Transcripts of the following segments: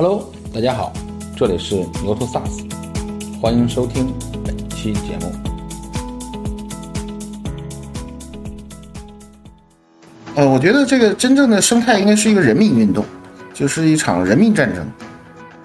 Hello，大家好，这里是牛头 SaaS，欢迎收听本期节目。呃，我觉得这个真正的生态应该是一个人民运动，就是一场人民战争。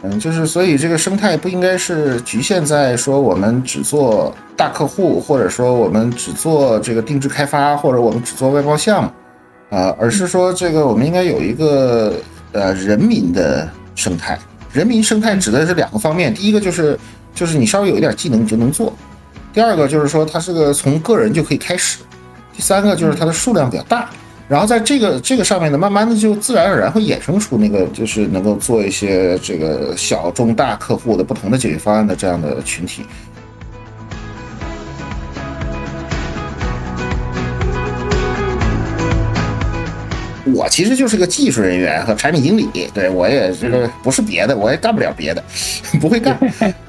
嗯，就是所以这个生态不应该是局限在说我们只做大客户，或者说我们只做这个定制开发，或者我们只做外包项目，啊，而是说这个我们应该有一个呃人民的生态。人民生态指的是两个方面，第一个就是就是你稍微有一点技能你就能做，第二个就是说它是个从个人就可以开始，第三个就是它的数量比较大。然后在这个这个上面呢，慢慢的就自然而然会衍生出那个就是能够做一些这个小中大客户的不同的解决方案的这样的群体。我其实就是个技术人员和产品经理，对我也这个不是别的，我也干不了别的，不会干。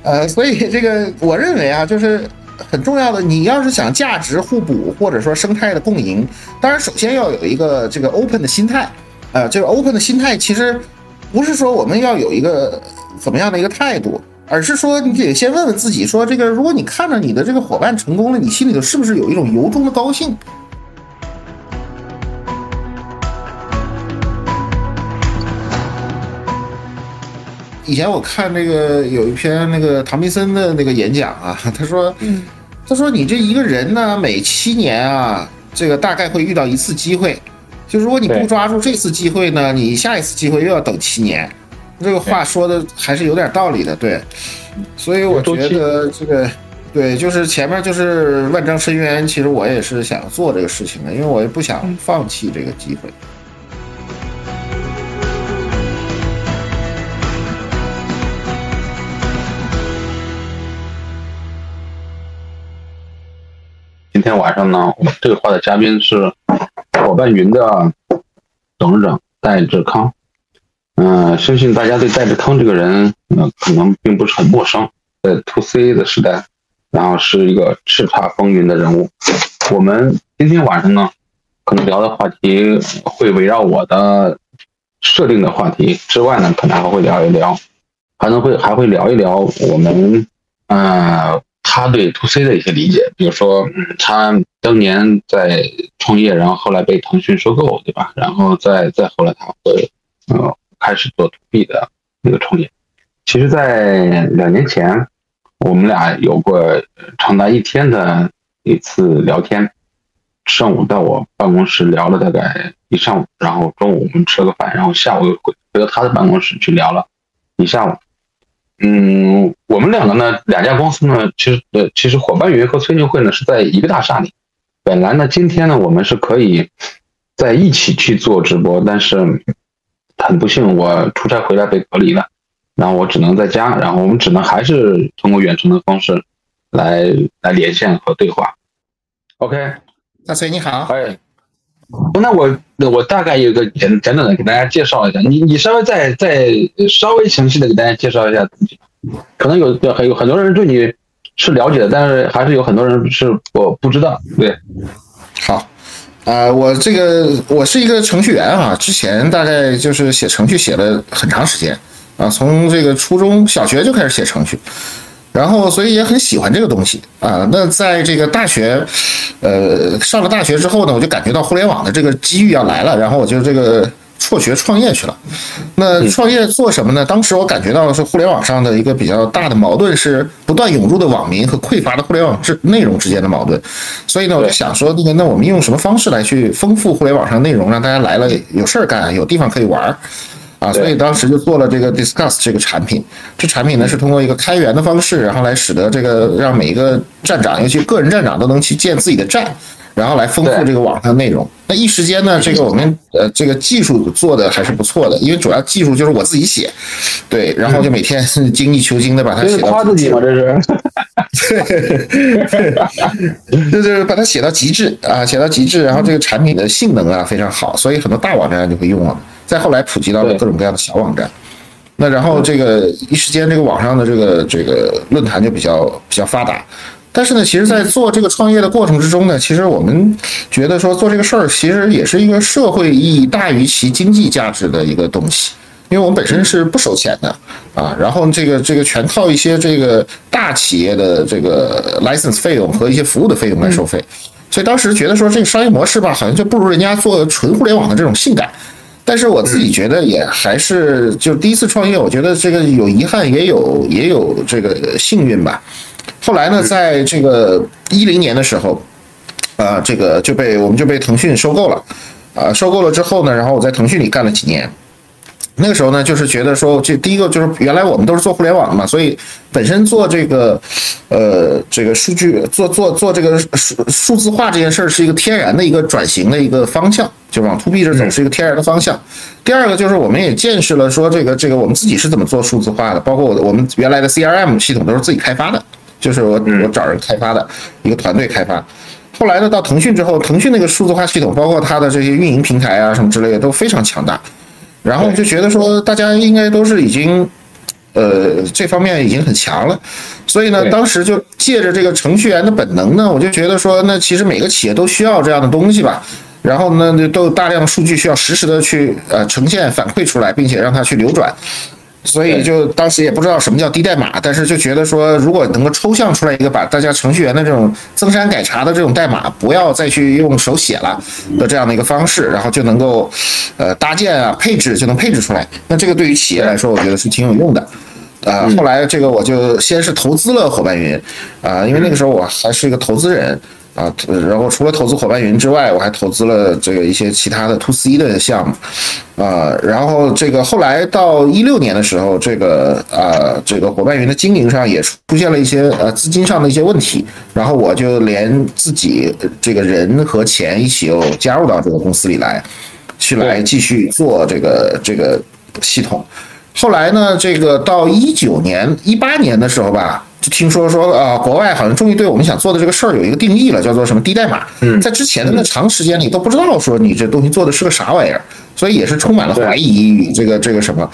呃，所以这个我认为啊，就是。很重要的，你要是想价值互补或者说生态的共赢，当然首先要有一个这个 open 的心态，呃，这个 open 的心态其实不是说我们要有一个怎么样的一个态度，而是说你得先问问自己，说这个如果你看着你的这个伙伴成功了，你心里头是不是有一种由衷的高兴？以前我看那个有一篇那个唐密森的那个演讲啊，他说，他说你这一个人呢，每七年啊，这个大概会遇到一次机会，就如果你不抓住这次机会呢，你下一次机会又要等七年。这个话说的还是有点道理的，对。所以我觉得这个，对，就是前面就是万丈深渊，其实我也是想做这个事情的，因为我也不想放弃这个机会。今天晚上呢，我们对话的嘉宾是伙伴云的董事长戴志康。嗯，相信大家对戴志康这个人，呃，可能并不是很陌生。在 To C 的时代，然后是一个叱咤风云的人物。我们今天晚上呢，可能聊的话题会围绕我的设定的话题之外呢，可能还会聊一聊，可能会还会聊一聊我们，呃。他对 to C 的一些理解，比如说，他当年在创业，然后后来被腾讯收购，对吧？然后再再后来，他会呃开始做 to B 的那个创业。其实，在两年前，我们俩有过长达一天的一次聊天，上午到我办公室聊了大概一上午，然后中午我们吃了个饭，然后下午又回回到他的办公室去聊了一下午。嗯，我们两个呢，两家公司呢，其实呃，其实伙伴云和崔牛会呢是在一个大厦里。本来呢，今天呢，我们是可以在一起去做直播，但是很不幸，我出差回来被隔离了，然后我只能在家，然后我们只能还是通过远程的方式来来连线和对话。OK，大崔你好。哎。那我我大概有个简简短的给大家介绍一下，你你稍微再再稍微详细的给大家介绍一下自己，可能有很有很多人对你是了解的，但是还是有很多人是我不知道。对，好，啊，我这个我是一个程序员啊，之前大概就是写程序写了很长时间啊，从这个初中小学就开始写程序。然后，所以也很喜欢这个东西啊。那在这个大学，呃，上了大学之后呢，我就感觉到互联网的这个机遇要来了，然后我就这个辍学创业去了。那创业做什么呢？当时我感觉到是互联网上的一个比较大的矛盾是不断涌入的网民和匮乏的互联网之内容之间的矛盾。所以呢，我就想说，那个，那我们用什么方式来去丰富互联网上内容，让大家来了有事儿干，有地方可以玩儿。啊，所以当时就做了这个 Discuss 这个产品。这产品呢是通过一个开源的方式，然后来使得这个让每一个站长，尤其个人站长都能去建自己的站，然后来丰富这个网上的内容。那一时间呢，这个我们呃这个技术做的还是不错的，因为主要技术就是我自己写，对，然后就每天精益求精的把它写到。夸自己吗？这是。对，就是把它写到极致啊，写到极致，然后这个产品的性能啊非常好，所以很多大网站就会用了。再后来普及到了各种各样的小网站，那然后这个一时间这个网上的这个这个论坛就比较比较发达。但是呢，其实，在做这个创业的过程之中呢，其实我们觉得说做这个事儿，其实也是一个社会意义大于其经济价值的一个东西。因因为我们本身是不收钱的啊，然后这个这个全靠一些这个大企业的这个 license 费用和一些服务的费用来收费，所以当时觉得说这个商业模式吧，好像就不如人家做纯互联网的这种性感。但是我自己觉得也还是就第一次创业，我觉得这个有遗憾，也有也有这个幸运吧。后来呢，在这个一零年的时候，啊，这个就被我们就被腾讯收购了，啊，收购了之后呢，然后我在腾讯里干了几年。那个时候呢，就是觉得说，这第一个就是原来我们都是做互联网的嘛，所以本身做这个，呃，这个数据做做做这个数数字化这件事儿是一个天然的一个转型的一个方向，就往 to B 这走是一个天然的方向。第二个就是我们也见识了说，这个这个我们自己是怎么做数字化的，包括我我们原来的 CRM 系统都是自己开发的，就是我我找人开发的一个团队开发。后来呢，到腾讯之后，腾讯那个数字化系统，包括它的这些运营平台啊什么之类的都非常强大。然后就觉得说，大家应该都是已经，呃，这方面已经很强了，所以呢，当时就借着这个程序员的本能呢，我就觉得说，那其实每个企业都需要这样的东西吧。然后呢，都有大量的数据需要实时的去呃呈现反馈出来，并且让它去流转。所以就当时也不知道什么叫低代码，但是就觉得说，如果能够抽象出来一个把大家程序员的这种增删改查的这种代码，不要再去用手写了的这样的一个方式，然后就能够，呃，搭建啊配置就能配置出来。那这个对于企业来说，我觉得是挺有用的。呃，后来这个我就先是投资了伙伴云，啊，因为那个时候我还是一个投资人。啊，然后除了投资伙伴云之外，我还投资了这个一些其他的 to C 的项目，啊，然后这个后来到一六年的时候，这个啊，这个伙伴云的经营上也出现了一些呃资金上的一些问题，然后我就连自己这个人和钱一起又加入到这个公司里来，去来继续做这个这个系统。后来呢，这个到一九年、一八年的时候吧。就听说说啊，国外好像终于对我们想做的这个事儿有一个定义了，叫做什么低代码。在之前的那长时间里都不知道说你这东西做的是个啥玩意儿，所以也是充满了怀疑与这个这个什么，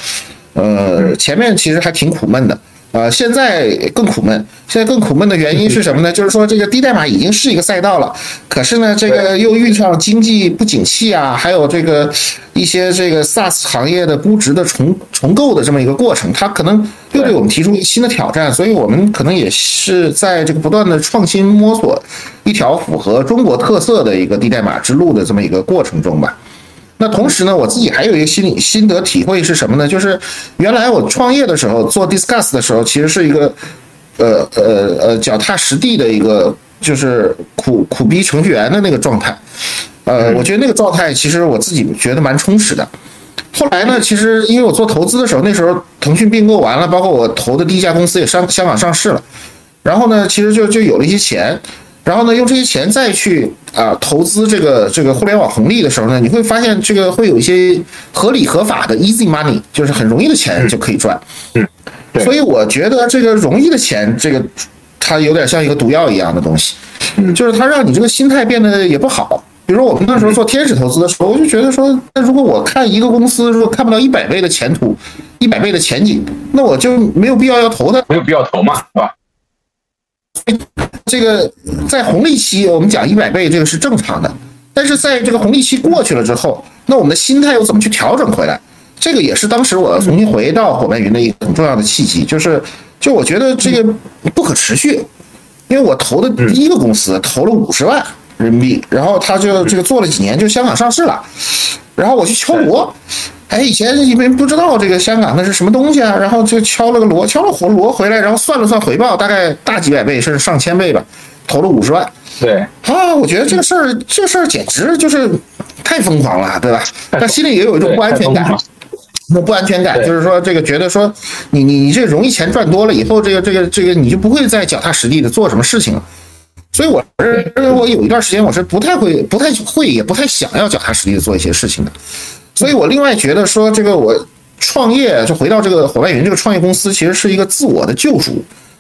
呃，前面其实还挺苦闷的。呃，现在更苦闷。现在更苦闷的原因是什么呢？就是说这个低代码已经是一个赛道了，可是呢，这个又遇上经济不景气啊，还有这个一些这个 SaaS 行业的估值的重重构的这么一个过程，它可能又对我们提出新的挑战，所以我们可能也是在这个不断的创新摸索一条符合中国特色的一个低代码之路的这么一个过程中吧。那同时呢，我自己还有一个心理心得体会是什么呢？就是原来我创业的时候做 Discuss 的时候，其实是一个，呃呃呃脚踏实地的一个，就是苦苦逼程序员的那个状态。呃，我觉得那个状态其实我自己觉得蛮充实的。后来呢，其实因为我做投资的时候，那时候腾讯并购完了，包括我投的第一家公司也上香港上市了，然后呢，其实就就有了一些钱。然后呢，用这些钱再去啊投资这个这个互联网红利的时候呢，你会发现这个会有一些合理合法的 easy money，就是很容易的钱就可以赚。嗯，所以我觉得这个容易的钱，这个它有点像一个毒药一样的东西，就是它让你这个心态变得也不好。比如说我们那时候做天使投资的时候，我就觉得说，那如果我看一个公司如果看不到一百倍的前途，一百倍的前景，那我就没有必要要投它，没有必要投嘛，是吧？这个在红利期，我们讲一百倍，这个是正常的。但是在这个红利期过去了之后，那我们的心态又怎么去调整回来？这个也是当时我重新回到伙伴云的一个很重要的契机，就是就我觉得这个不可持续，因为我投的第一个公司投了五十万人民币，然后他就这个做了几年就香港上市了，然后我去敲锣。哎，以前你们不知道这个香港那是什么东西啊，然后就敲了个锣，敲了火锣回来，然后算了算回报，大概大几百倍甚至上千倍吧，投了五十万。对啊，我觉得这个事儿，这事儿简直就是太疯狂了，对吧？但心里也有一种不安全感，那不安全感就是说，这个觉得说，你你你这容易钱赚多了以后，这个这个这个你就不会再脚踏实地的做什么事情了。所以我是我有一段时间我是不太会、不太会、也不太想要脚踏实地的做一些事情的。所以我另外觉得说，这个我创业就回到这个伙伴云这个创业公司，其实是一个自我的救赎，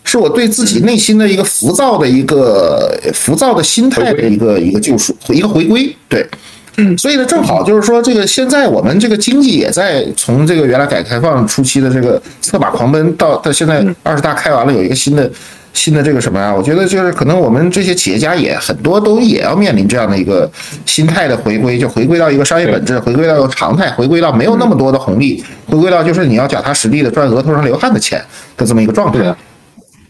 是我对自己内心的一个浮躁的一个浮躁的心态的一个一个救赎，一个回归。对，嗯，所以呢，正好就是说，这个现在我们这个经济也在从这个原来改革开放初期的这个策马狂奔，到到现在二十大开完了，有一个新的新的这个什么啊？我觉得就是可能我们这些企业家也很多都也要面临这样的一个心态的回归，就回归到一个商业本质，回归到一个常态，回归到没有那么多的红利，回归到就是你要脚踏实地的赚额头上流汗的钱的这么一个状态。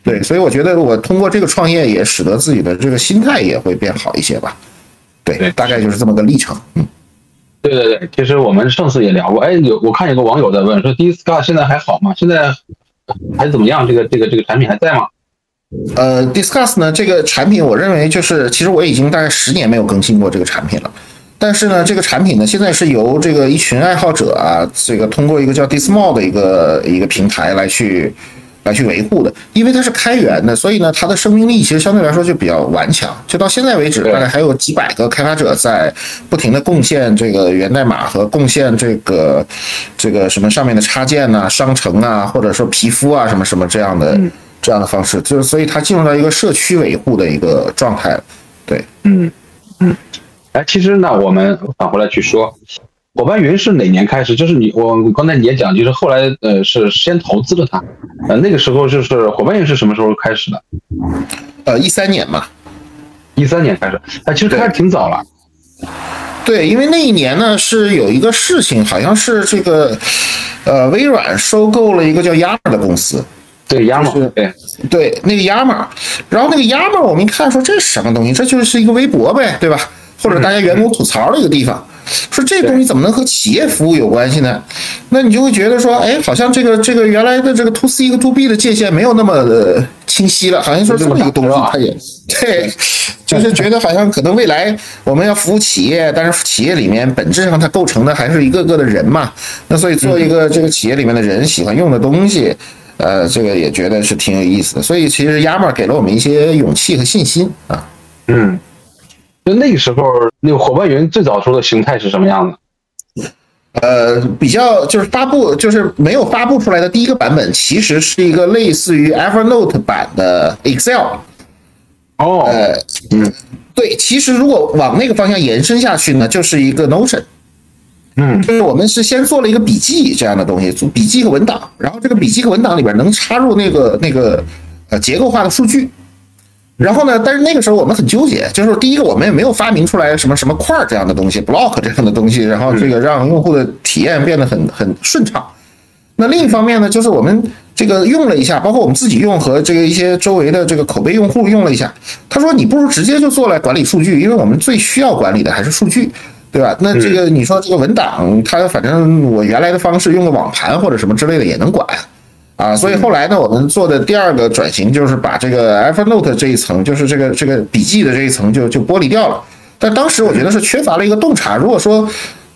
对，所以我觉得我通过这个创业，也使得自己的这个心态也会变好一些吧。对，大概就是这么个历程。嗯，对对对，其实我们上次也聊过。哎，有我看有个网友在问说，Discuss 现在还好吗？现在还怎么样？这个这个这个产品还在吗？呃，Discuss 呢，这个产品我认为就是，其实我已经大概十年没有更新过这个产品了。但是呢，这个产品呢，现在是由这个一群爱好者啊，这个通过一个叫 Dismall 的一个一个平台来去。来去维护的，因为它是开源的，所以呢，它的生命力其实相对来说就比较顽强。就到现在为止，大概还有几百个开发者在不停的贡献这个源代码和贡献这个这个什么上面的插件呐、商城啊，或者说皮肤啊什么什么这样的这样的方式，就是所以它进入到一个社区维护的一个状态。对，嗯嗯，哎，其实呢，我们返回来去说。伙伴云是哪年开始？就是你，我刚才你也讲，就是后来呃是先投资了它，呃那个时候就是伙伴云是什么时候开始的？呃一三年嘛，一三年开始，哎其实开始挺早了。对，因为那一年呢是有一个事情，好像是这个呃微软收购了一个叫 Yammer 的公司。对，Yammer，对对那个 Yammer，然后那个 Yammer 我们一看说这是什么东西？这就是一个微博呗，对吧？或者大家员工吐槽的一个地方。说这东西怎么能和企业服务有关系呢？那你就会觉得说，哎，好像这个这个原来的这个 to C 和 to B 的界限没有那么的清晰了，好像说这么一个东西，它也 对，就是觉得好像可能未来我们要服务企业，但是企业里面本质上它构成的还是一个个的人嘛。那所以做一个这个企业里面的人喜欢用的东西，呃，这个也觉得是挺有意思的。所以其实 Yammer 给了我们一些勇气和信心啊。嗯。就那个时候，那个伙伴云最早时候的形态是什么样的？呃，比较就是发布，就是没有发布出来的第一个版本，其实是一个类似于 Evernote 版的 Excel。哦，呃，嗯，对，其实如果往那个方向延伸下去呢，就是一个 Notion。嗯，就是我们是先做了一个笔记这样的东西，做笔记和文档，然后这个笔记和文档里边能插入那个那个呃结构化的数据。然后呢？但是那个时候我们很纠结，就是第一个我们也没有发明出来什么什么块这样的东西，block 这样的东西，然后这个让用户的体验变得很很顺畅。那另一方面呢，就是我们这个用了一下，包括我们自己用和这个一些周围的这个口碑用户用了一下，他说你不如直接就做来管理数据，因为我们最需要管理的还是数据，对吧？那这个你说这个文档，它反正我原来的方式用个网盘或者什么之类的也能管。啊，所以后来呢，我们做的第二个转型就是把这个 Evernote 这一层，就是这个这个笔记的这一层就就剥离掉了。但当时我觉得是缺乏了一个洞察。如果说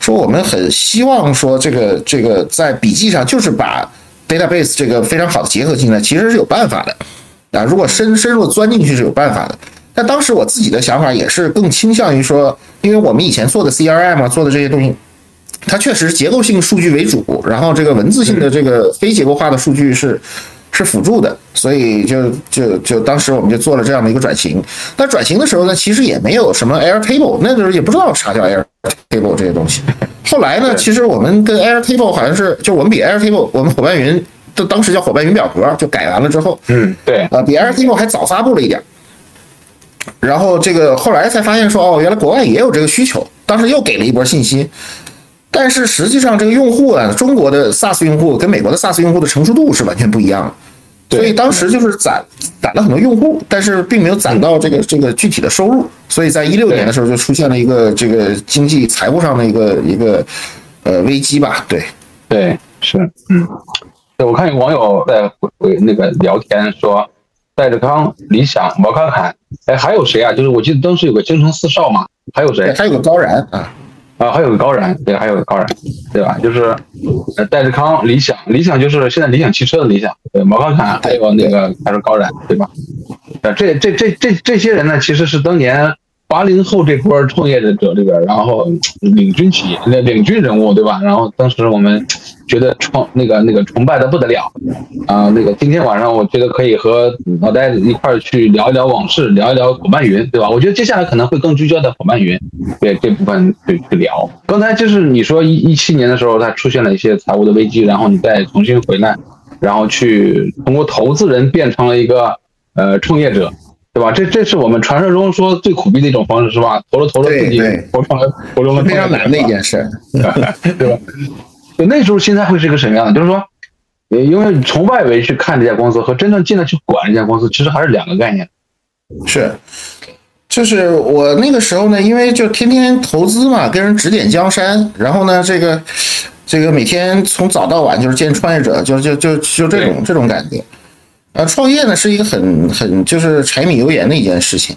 说我们很希望说这个这个在笔记上就是把 database 这个非常好的结合进来，其实是有办法的啊。如果深深入钻进去是有办法的。但当时我自己的想法也是更倾向于说，因为我们以前做的 CRM 啊，做的这些东西。它确实是结构性数据为主，然后这个文字性的这个非结构化的数据是是辅助的，所以就就就当时我们就做了这样的一个转型。但转型的时候呢，其实也没有什么 Airtable，那时候也不知道啥叫 Airtable 这些东西。后来呢，其实我们跟 Airtable 好像是，就我们比 Airtable，我们伙伴云，就当时叫伙伴云表格，就改完了之后，嗯，对，啊，比 Airtable 还早发布了一点。然后这个后来才发现说，哦，原来国外也有这个需求，当时又给了一波信心。但是实际上，这个用户啊，中国的 SaaS 用户跟美国的 SaaS 用户的成熟度是完全不一样的，所以当时就是攒攒了很多用户，但是并没有攒到这个这个具体的收入，所以在一六年的时候就出现了一个这个经济财务上的一个一个呃危机吧。对，对，是，嗯，对我看有网友在回回那个聊天说，戴志康、理想、毛侃侃，哎，还有谁啊？就是我记得当时有个京城四少嘛，还有谁？还有个高然啊。啊，还有个高然，对，还有个高然，对吧？就是呃，戴志康、理想，理想就是现在理想汽车的理想，对，毛康侃，还有那个还是高然，对吧？呃，这这这这这些人呢，其实是当年。八零后这波创业者里边，然后领军企业、领领军人物，对吧？然后当时我们觉得崇那个那个崇拜的不得了啊！那个今天晚上我觉得可以和老戴一块儿去聊一聊往事，聊一聊伙伴云，对吧？我觉得接下来可能会更聚焦在伙伴云对这部分去去聊。刚才就是你说一一七年的时候，它出现了一些财务的危机，然后你再重新回来，然后去通过投资人变成了一个。呃创业者，对吧？这这是我们传说中说最苦逼的一种方式，是吧？投了投了自己投成了投成了非常难的一件事，对吧？那时候心态会是一个什么样的？就是说，因为你从外围去看这家公司和真正进来去管这家公司，其实还是两个概念。是，就是我那个时候呢，因为就天天投资嘛，跟人指点江山，然后呢，这个这个每天从早到晚就是见创业者，就就就就这种这种感觉。呃，创业呢是一个很很就是柴米油盐的一件事情，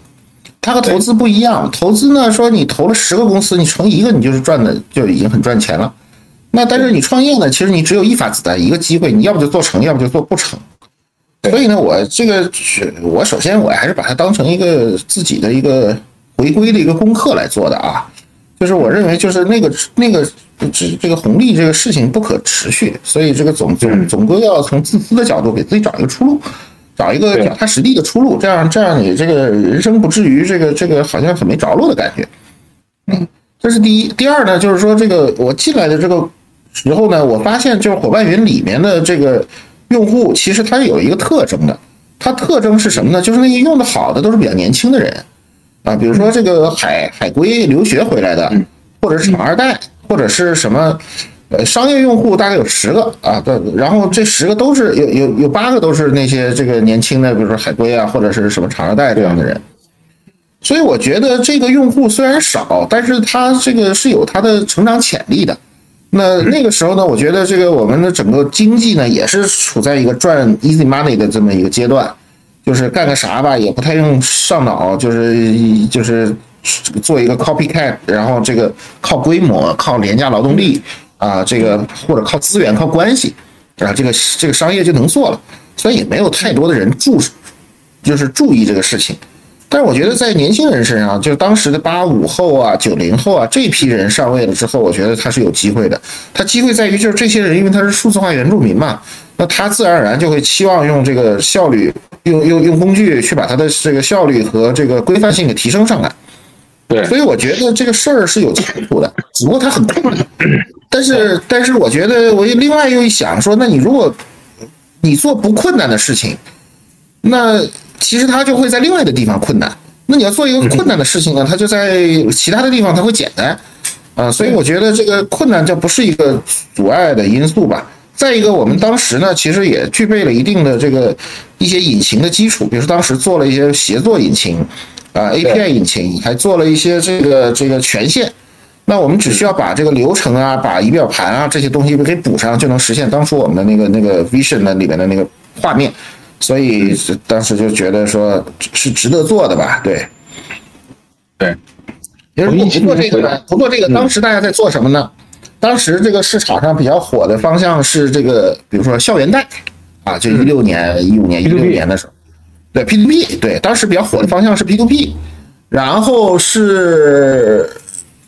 它和投资不一样。投资呢，说你投了十个公司，你成一个，你就是赚的就已经很赚钱了。那但是你创业呢，其实你只有一发子弹，一个机会，你要不就做成，要不就做不成。所以呢，我这个是我首先我还是把它当成一个自己的一个回归的一个功课来做的啊。就是我认为，就是那个那个这这个红利这个事情不可持续，所以这个总总总归要从自私的角度给自己找一个出路，找一个脚踏实地的出路，这样这样你这个人生不至于这个这个好像很没着落的感觉。嗯，这是第一。第二呢，就是说这个我进来的这个时候呢，我发现就是伙伴云里面的这个用户，其实它是有一个特征的，它特征是什么呢？就是那些用的好的都是比较年轻的人。啊，比如说这个海海归留学回来的，或者是厂二代，或者是什么，呃，商业用户大概有十个啊，对，然后这十个都是有有有八个都是那些这个年轻的，比如说海归啊，或者是什么厂二代这样的人。所以我觉得这个用户虽然少，但是他这个是有他的成长潜力的。那那个时候呢，我觉得这个我们的整个经济呢，也是处在一个赚 easy money 的这么一个阶段。就是干个啥吧，也不太用上脑，就是就是做一个 copycat，然后这个靠规模、靠廉价劳动力啊，这个或者靠资源、靠关系，然后这个这个商业就能做了，所以也没有太多的人注，就是注意这个事情。但是我觉得在年轻人身上，就是当时的八五后啊、九零后啊这批人上位了之后，我觉得他是有机会的。他机会在于就是这些人，因为他是数字化原住民嘛。那他自然而然就会期望用这个效率，用用用工具去把他的这个效率和这个规范性给提升上来。对，所以我觉得这个事儿是有前途的，只不过它很困难。但是，但是我觉得我另外又一想说，那你如果你做不困难的事情，那其实它就会在另外的地方困难。那你要做一个困难的事情呢，它就在其他的地方它会简单啊。所以我觉得这个困难就不是一个阻碍的因素吧。再一个，我们当时呢，其实也具备了一定的这个一些引擎的基础，比如说当时做了一些协作引擎，啊，API 引擎，还做了一些这个这个权限。那我们只需要把这个流程啊，把仪表盘啊这些东西给补上，就能实现当初我们的那个那个 Vision 的里面的那个画面。所以当时就觉得说是值得做的吧？对，对。如果不做这个呢？不做这个，当时大家在做什么呢？当时这个市场上比较火的方向是这个，比如说校园贷，啊，就一六年、一五年、一六年的时候，对 P to P，对，当时比较火的方向是 P to P，然后是，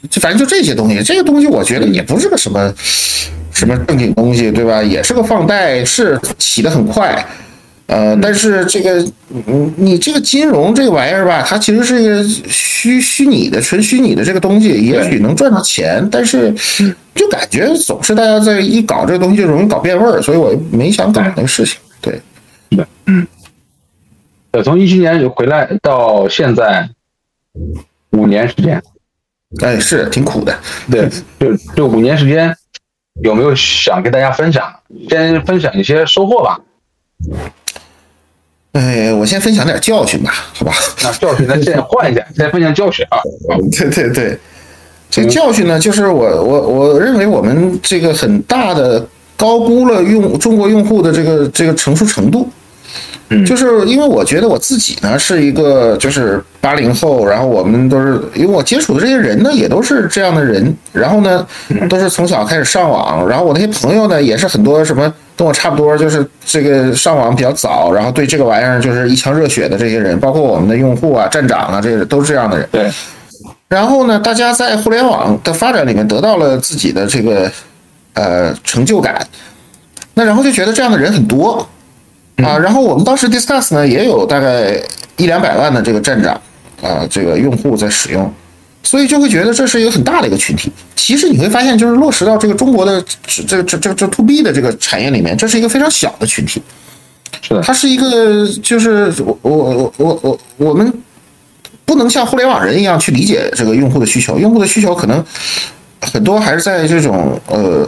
就反正就这些东西，这个东西我觉得也不是个什么什么正经东西，对吧？也是个放贷，是起得很快。呃，但是这个，你你这个金融这个玩意儿吧，它其实是一个虚虚拟的、纯虚拟的这个东西，也许能赚到钱，但是就感觉总是大家在一搞这个东西就容易搞变味儿，所以我没想搞那个事情。对，对，嗯，呃，从一七年回来到现在五年时间，哎，是挺苦的。对，就就五年时间，有没有想跟大家分享？先分享一些收获吧。哎，我先分享点教训吧，好吧？那教训，咱先换一下，先分享教训啊。对对对，这个教训呢，就是我我我认为我们这个很大的高估了用中国用户的这个这个成熟程度。就是因为我觉得我自己呢是一个就是八零后，然后我们都是因为我接触的这些人呢也都是这样的人，然后呢都是从小开始上网，然后我那些朋友呢也是很多什么跟我差不多，就是这个上网比较早，然后对这个玩意儿就是一腔热血的这些人，包括我们的用户啊、站长啊，这些都是这样的人。对。然后呢，大家在互联网的发展里面得到了自己的这个呃成就感，那然后就觉得这样的人很多。啊，然后我们当时 Discuss 呢也有大概一两百万的这个站长啊，这个用户在使用，所以就会觉得这是一个很大的一个群体。其实你会发现，就是落实到这个中国的这这这这这 To B 的这个产业里面，这是一个非常小的群体。是的，它是一个，就是我我我我我我们不能像互联网人一样去理解这个用户的需求，用户的需求可能很多还是在这种呃，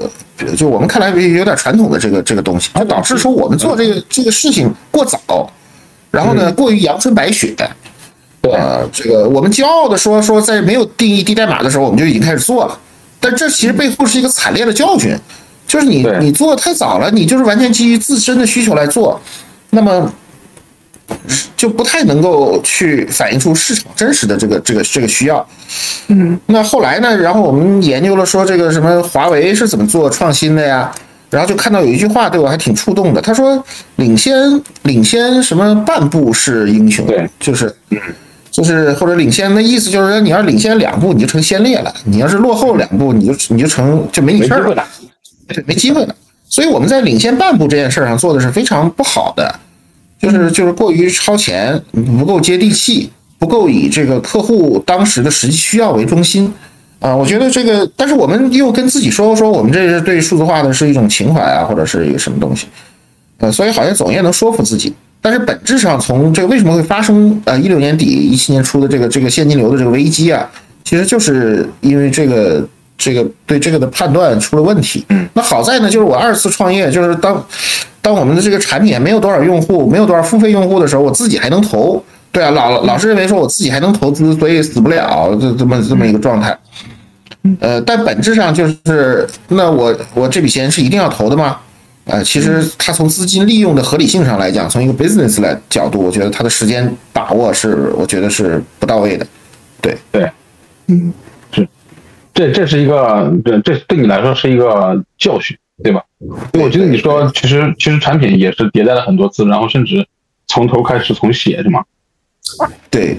就我们看来有点传统的这个这个东西，就导致说我们做这个这个事情过早，然后呢过于阳春白雪。对呃，这个我们骄傲的说说，在没有定义低代码的时候，我们就已经开始做了。但这其实背后是一个惨烈的教训，就是你你做的太早了，你就是完全基于自身的需求来做，那么就不太能够去反映出市场真实的这个这个这个需要。嗯，那后来呢？然后我们研究了说这个什么华为是怎么做创新的呀？然后就看到有一句话对我还挺触动的，他说领先领先什么半步是英雄，对，就是就是或者领先的意思就是说你要领先两步你就成先烈了，你要是落后两步你就你就成就没你事儿了。没机会了。对，没机会了。所以我们在领先半步这件事儿上做的是非常不好的，就是就是过于超前，不够接地气，不够以这个客户当时的实际需要为中心。啊，我觉得这个，但是我们又跟自己说说，我们这是对数字化的是一种情怀啊，或者是一个什么东西，呃，所以好像总也能说服自己。但是本质上，从这个为什么会发生呃一六年底一七年初的这个这个现金流的这个危机啊，其实就是因为这个这个对这个的判断出了问题。那好在呢，就是我二次创业，就是当当我们的这个产品没有多少用户，没有多少付费用户的时候，我自己还能投。对啊，老老是认为说我自己还能投资，所以死不了，这这么这么一个状态。呃，但本质上就是，那我我这笔钱是一定要投的吗？呃，其实它从资金利用的合理性上来讲，从一个 business 来角度，我觉得它的时间把握是，我觉得是不到位的。对，对，嗯，是，这这是一个，这这对你来说是一个教训，对吧？我觉得你说，其实其实产品也是迭代了很多次，然后甚至从头开始重写，是吗？对，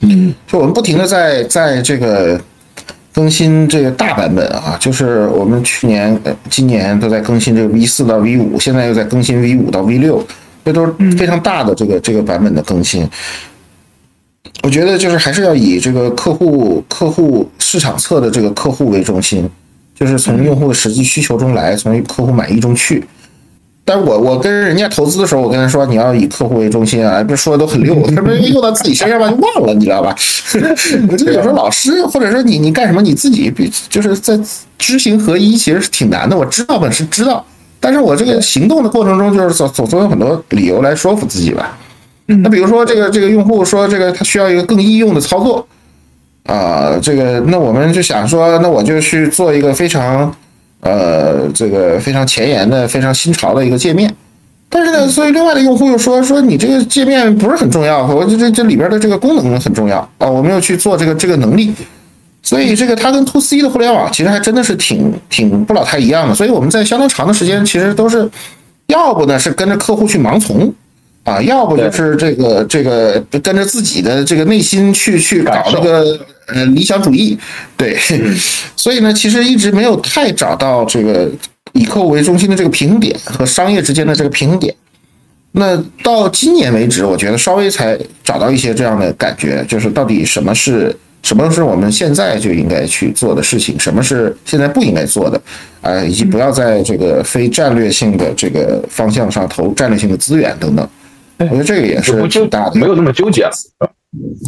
嗯，就我们不停的在在这个更新这个大版本啊，就是我们去年、呃今年都在更新这个 V 四到 V 五，现在又在更新 V 五到 V 六，这都是非常大的这个这个版本的更新。我觉得就是还是要以这个客户客户市场侧的这个客户为中心，就是从用户的实际需求中来，从客户满意中去。但是我我跟人家投资的时候，我跟他说你要以客户为中心啊，这说的都很溜，他们用到自己身上吧就忘了，你知道吧？我这有时候老师或者说你你干什么你自己比就是在知行合一，其实是挺难的。我知道本是知道，但是我这个行动的过程中，就是总总总有很多理由来说服自己吧。那比如说这个这个用户说这个他需要一个更易用的操作啊、这个那我们就想说，那我就去做一个非常呃这个非常前沿的、非常新潮的一个界面。但是呢，所以另外的用户又说说你这个界面不是很重要，我这这这里边的这个功能很重要啊，我们要去做这个这个能力。所以这个它跟 to C 的互联网其实还真的是挺挺不老太一样的。所以我们在相当长的时间其实都是，要不呢是跟着客户去盲从，啊，要不就是这个这个跟着自己的这个内心去去搞这个呃理想主义，对，所以呢，其实一直没有太找到这个以客户为中心的这个平衡点和商业之间的这个平衡点。那到今年为止，我觉得稍微才找到一些这样的感觉，就是到底什么是什么是我们现在就应该去做的事情，什么是现在不应该做的，啊、以及不要在这个非战略性的这个方向上投战略性的资源等等。我觉得这个也是不纠挺大的，没有那么纠结了。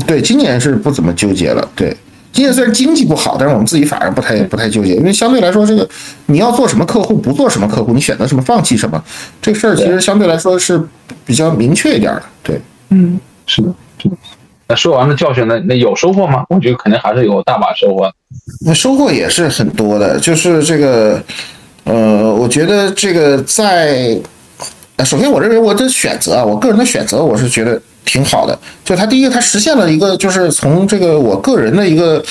对，今年是不怎么纠结了。对，今年虽然经济不好，但是我们自己反而不太不太纠结，因为相对来说，这个你要做什么客户，不做什么客户，你选择什么，放弃什么，这个事儿其实相对来说是比较明确一点的。对，是的，是的。那说完了教训，那那有收获吗？我觉得肯定还是有大把收获。那收获也是很多的，就是这个，呃，我觉得这个在，呃首先我认为我的选择啊，我个人的选择，我是觉得挺好的。就它第一个，它实现了一个就是从这个我个人的一个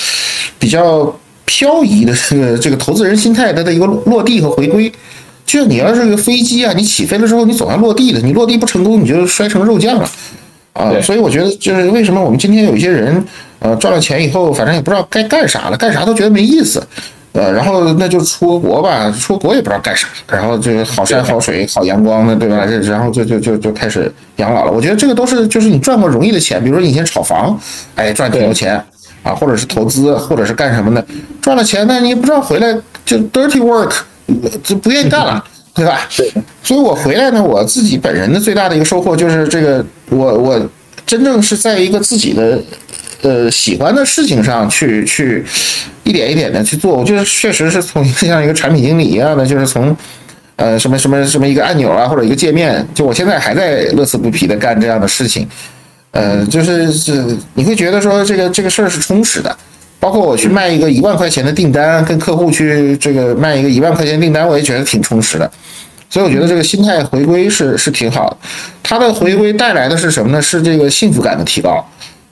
比较漂移的这个这个投资人心态它的一个落地和回归。就你要是个飞机啊，你起飞了之后，你总要落地的，你落地不成功，你就摔成肉酱了。啊，所以我觉得就是为什么我们今天有一些人，呃，赚了钱以后，反正也不知道该干啥了，干啥都觉得没意思，呃，然后那就出国吧，出国也不知道干啥，然后就好山好水好阳光的，对吧？这然后就就就就开始养老了。我觉得这个都是就是你赚过容易的钱，比如说你以前炒房，哎，赚挺多钱啊，或者是投资，或者是干什么的，赚了钱呢，你也不知道回来就 dirty work，就不愿意干了。对吧？对。所以我回来呢，我自己本人的最大的一个收获就是这个，我我真正是在一个自己的呃喜欢的事情上去去一点一点的去做。我觉得确实是从像一个产品经理一样的，就是从呃什么什么什么一个按钮啊或者一个界面，就我现在还在乐此不疲的干这样的事情。呃，就是是你会觉得说这个这个事儿是充实的。包括我去卖一个一万块钱的订单，跟客户去这个卖一个一万块钱订单，我也觉得挺充实的。所以我觉得这个心态回归是是挺好的。它的回归带来的是什么呢？是这个幸福感的提高。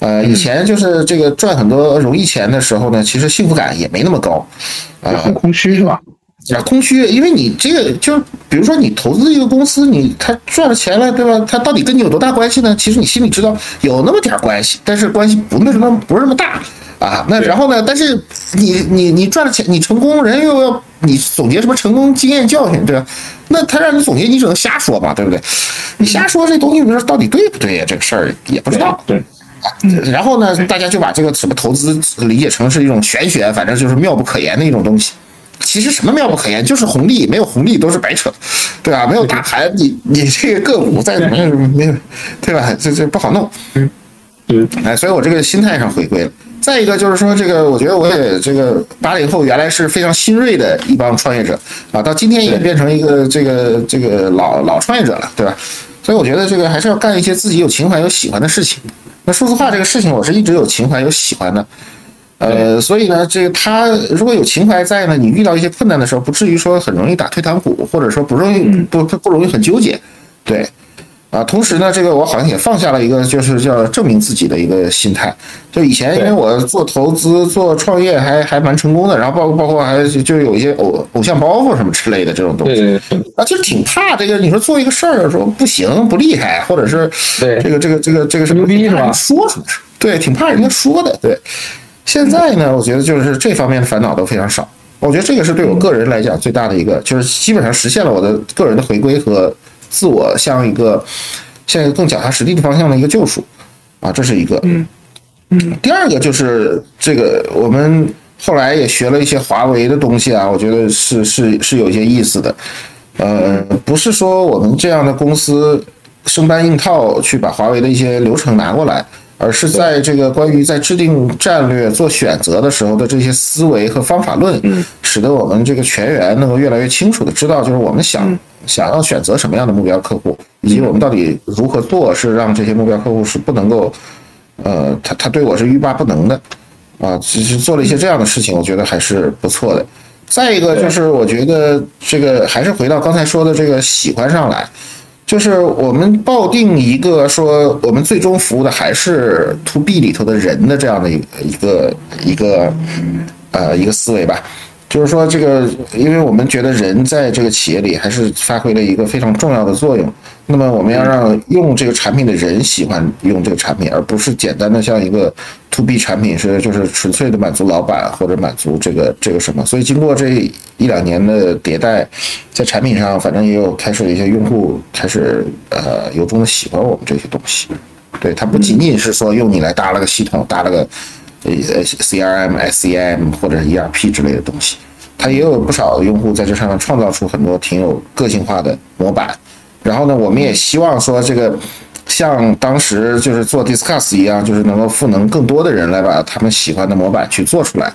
呃，以前就是这个赚很多容易钱的时候呢，其实幸福感也没那么高，啊，很空虚是吧？啊，空虚，因为你这个就比如说你投资一个公司，你他赚了钱了，对吧？他到底跟你有多大关系呢？其实你心里知道有那么点关系，但是关系不那么不是那么大。啊，那然后呢？但是你你你赚了钱，你成功，人又要你总结什么成功经验教训，对吧？那他让你总结，你只能瞎说吧，对不对？你瞎说这东西，你说到底对不对呀？这个事儿也不知道。对。然后呢，大家就把这个什么投资理解成是一种玄学，反正就是妙不可言的一种东西。其实什么妙不可言，就是红利，没有红利都是白扯，对吧？没有大盘，你你这个个股再怎么样，没有，对吧？这这不好弄。嗯嗯。哎，所以我这个心态上回归了。再一个就是说，这个我觉得我也这个八零后原来是非常新锐的一帮创业者啊，到今天也变成一个这个这个老老创业者了，对吧？所以我觉得这个还是要干一些自己有情怀、有喜欢的事情。那数字化这个事情，我是一直有情怀、有喜欢的。呃，所以呢，这个他如果有情怀在呢，你遇到一些困难的时候，不至于说很容易打退堂鼓，或者说不容易不不容易很纠结，对。啊，同时呢，这个我好像也放下了一个，就是叫证明自己的一个心态。就以前，因为我做投资、做创业还还蛮成功的，然后包括包括还就有一些偶偶像包袱什么之类的这种东西。啊，就挺怕这个。你说做一个事儿，说不行、不厉害，或者是对这个这个这个这个什么逼是吧？说出来，对，挺怕人家说的。对，现在呢，我觉得就是这方面的烦恼都非常少。我觉得这个是对我个人来讲最大的一个，就是基本上实现了我的个人的回归和。自我向一个向一个更脚踏实地的方向的一个救赎，啊，这是一个。嗯嗯。第二个就是这个，我们后来也学了一些华为的东西啊，我觉得是是是有一些意思的。呃，不是说我们这样的公司生搬硬套去把华为的一些流程拿过来，而是在这个关于在制定战略、做选择的时候的这些思维和方法论，使得我们这个全员能够越来越清楚的知道，就是我们想。想要选择什么样的目标客户，以及我们到底如何做，是让这些目标客户是不能够，呃，他他对我是欲罢不能的，啊，其实做了一些这样的事情，我觉得还是不错的。再一个就是，我觉得这个还是回到刚才说的这个喜欢上来，就是我们抱定一个说，我们最终服务的还是 to B 里头的人的这样的一个一个一个呃一个思维吧。就是说，这个，因为我们觉得人在这个企业里还是发挥了一个非常重要的作用。那么，我们要让用这个产品的人喜欢用这个产品，而不是简单的像一个 to B 产品是就是纯粹的满足老板或者满足这个这个什么。所以，经过这一两年的迭代，在产品上，反正也有开始一些用户开始呃由衷的喜欢我们这些东西。对，它不仅仅是说用你来搭了个系统，搭了个。呃，C R M、S C M 或者 E R P 之类的东西，它也有不少用户在这上面创造出很多挺有个性化的模板。然后呢，我们也希望说这个像当时就是做 Discuss 一样，就是能够赋能更多的人来把他们喜欢的模板去做出来。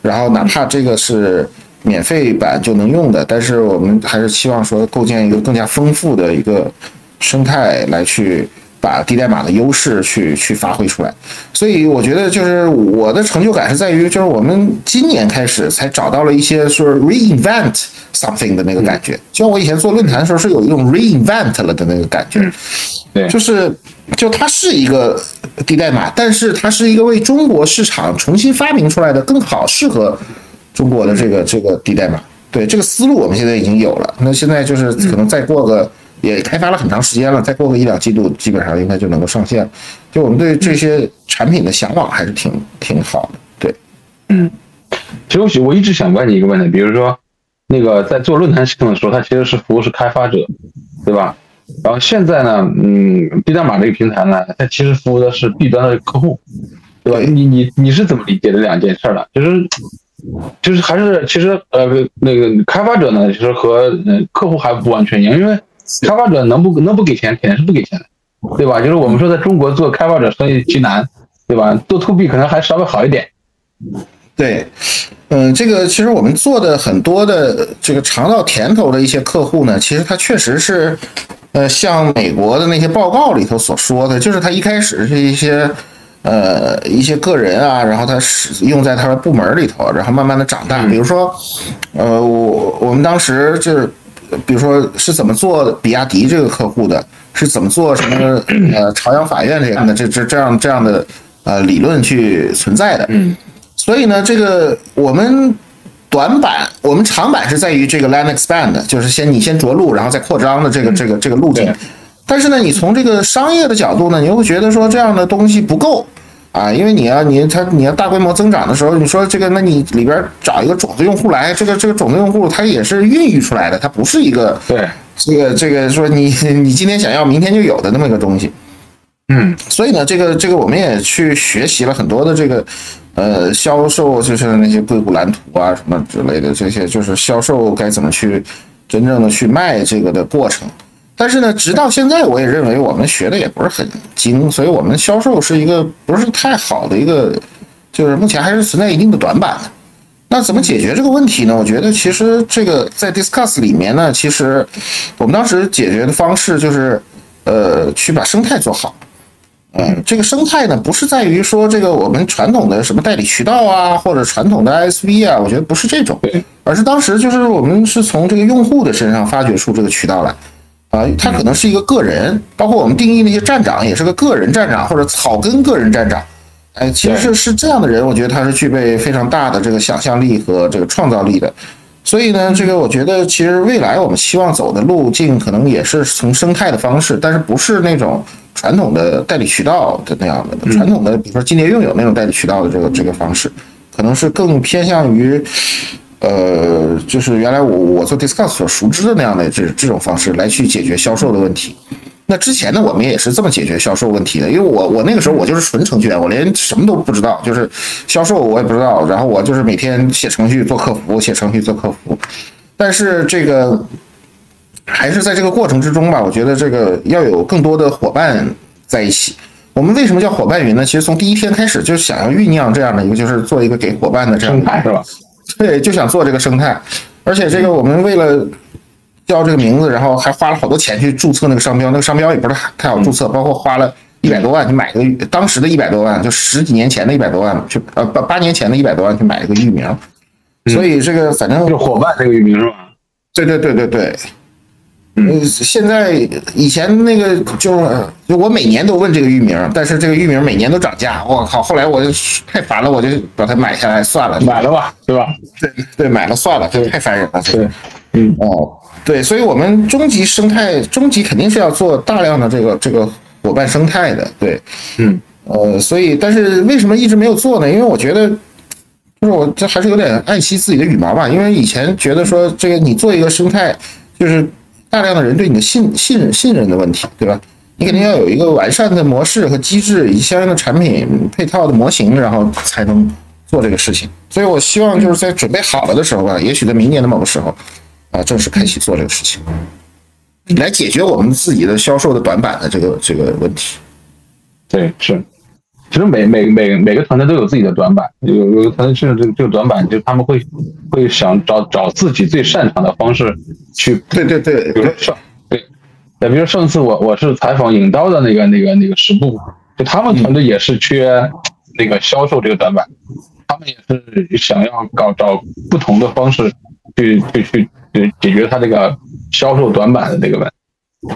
然后哪怕这个是免费版就能用的，但是我们还是希望说构建一个更加丰富的一个生态来去。把低代码的优势去去发挥出来，所以我觉得就是我的成就感是在于，就是我们今年开始才找到了一些说 reinvent something 的那个感觉，就像我以前做论坛的时候是有一种 reinvent 了的那个感觉，对，就是就它是一个低代码，但是它是一个为中国市场重新发明出来的更好适合中国的这个这个低代码，对这个思路我们现在已经有了，那现在就是可能再过个。也开发了很长时间了，再过个一两季度，基本上应该就能够上线。就我们对这些产品的向往还是挺挺好的。对，嗯，其实我我一直想问你一个问题，比如说那个在做论坛系统的时候，它其实是服务是开发者，对吧？然后现在呢，嗯，B 代码这个平台呢，它其实服务的是 B 端的客户，对吧？你你你是怎么理解这两件事的？就是就是还是其实呃那个开发者呢，其实和呃客户还不完全一样，因为开发者能不能不给钱，肯定是不给钱的，对吧？就是我们说在中国做开发者生意极难，对吧？做 to B 可能还稍微好一点。对，嗯，这个其实我们做的很多的这个尝到甜头的一些客户呢，其实他确实是，呃，像美国的那些报告里头所说的，就是他一开始是一些。呃，一些个人啊，然后他使用在他的部门里头，然后慢慢的长大。比如说，呃，我我们当时就是，比如说是怎么做比亚迪这个客户的，是怎么做什么 呃朝阳法院这样的这这这样这样的呃理论去存在的。所以呢，这个我们短板，我们长板是在于这个 land expand，就是先你先着陆，然后再扩张的这个这个这个路径。但是呢，你从这个商业的角度呢，你又会觉得说这样的东西不够。啊，因为你要你他你要大规模增长的时候，你说这个，那你里边找一个种子用户来，这个这个种子用户他也是孕育出来的，它不是一个对这个这个说你你今天想要明天就有的那么一个东西，嗯，所以呢，这个这个我们也去学习了很多的这个呃销售，就是那些硅谷蓝图啊什么之类的这些，就是销售该怎么去真正的去卖这个的过程。但是呢，直到现在，我也认为我们学的也不是很精，所以我们销售是一个不是太好的一个，就是目前还是存在一定的短板的。那怎么解决这个问题呢？我觉得其实这个在 Discuss 里面呢，其实我们当时解决的方式就是，呃，去把生态做好。嗯，这个生态呢，不是在于说这个我们传统的什么代理渠道啊，或者传统的 ISV 啊，我觉得不是这种，而是当时就是我们是从这个用户的身上发掘出这个渠道来。啊，他可能是一个个人，包括我们定义那些站长也是个个人站长或者草根个人站长，哎，其实是是这样的人，我觉得他是具备非常大的这个想象力和这个创造力的。所以呢，这个我觉得其实未来我们希望走的路径可能也是从生态的方式，但是不是那种传统的代理渠道的那样的传统的，比如说今年拥有那种代理渠道的这个这个方式，可能是更偏向于。呃，就是原来我我做 Discuss 所熟知的那样的这这种方式来去解决销售的问题。那之前呢，我们也是这么解决销售问题的。因为我我那个时候我就是纯程序员，我连什么都不知道，就是销售我也不知道。然后我就是每天写程序做客服，写程序做客服。但是这个还是在这个过程之中吧，我觉得这个要有更多的伙伴在一起。我们为什么叫伙伴云呢？其实从第一天开始就想要酝酿这样的一个，就是做一个给伙伴的这样生态，是吧？对，就想做这个生态，而且这个我们为了叫这个名字，然后还花了好多钱去注册那个商标，那个商标也不是太好注册，包括花了一百多万去买个当时的一百多万，就十几年前的一百多万，去呃八八年前的一百多万去买一个域名，所以这个反正就伙伴这个域名是吧？对对对对对。嗯，现在以前那个就是就我每年都问这个域名，但是这个域名每年都涨价，我靠！后来我就太烦了，我就把它买下来算了，买了吧，对吧？对对，买了算了，这太烦人了。对，嗯哦，对，所以我们终极生态，终极肯定是要做大量的这个这个伙伴生态的，对，嗯呃，所以但是为什么一直没有做呢？因为我觉得，就是我这还是有点爱惜自己的羽毛吧，因为以前觉得说这个你做一个生态就是。大量的人对你的信信任信任的问题，对吧？你肯定要有一个完善的模式和机制，以及相应的产品配套的模型，然后才能做这个事情。所以我希望就是在准备好了的时候吧，也许在明年的某个时候，啊，正式开启做这个事情，来解决我们自己的销售的短板的这个这个问题。对，是。其实每每每每个团队都有自己的短板，有有团队甚至这个这个短板，就他们会会想找找自己最擅长的方式去。对对对，比如说上对，那比如上次我我是采访影刀的那个那个那个十部，就他们团队也是缺那个销售这个短板，他们也是想要搞找不同的方式去去去去解决他这个销售短板的这个问。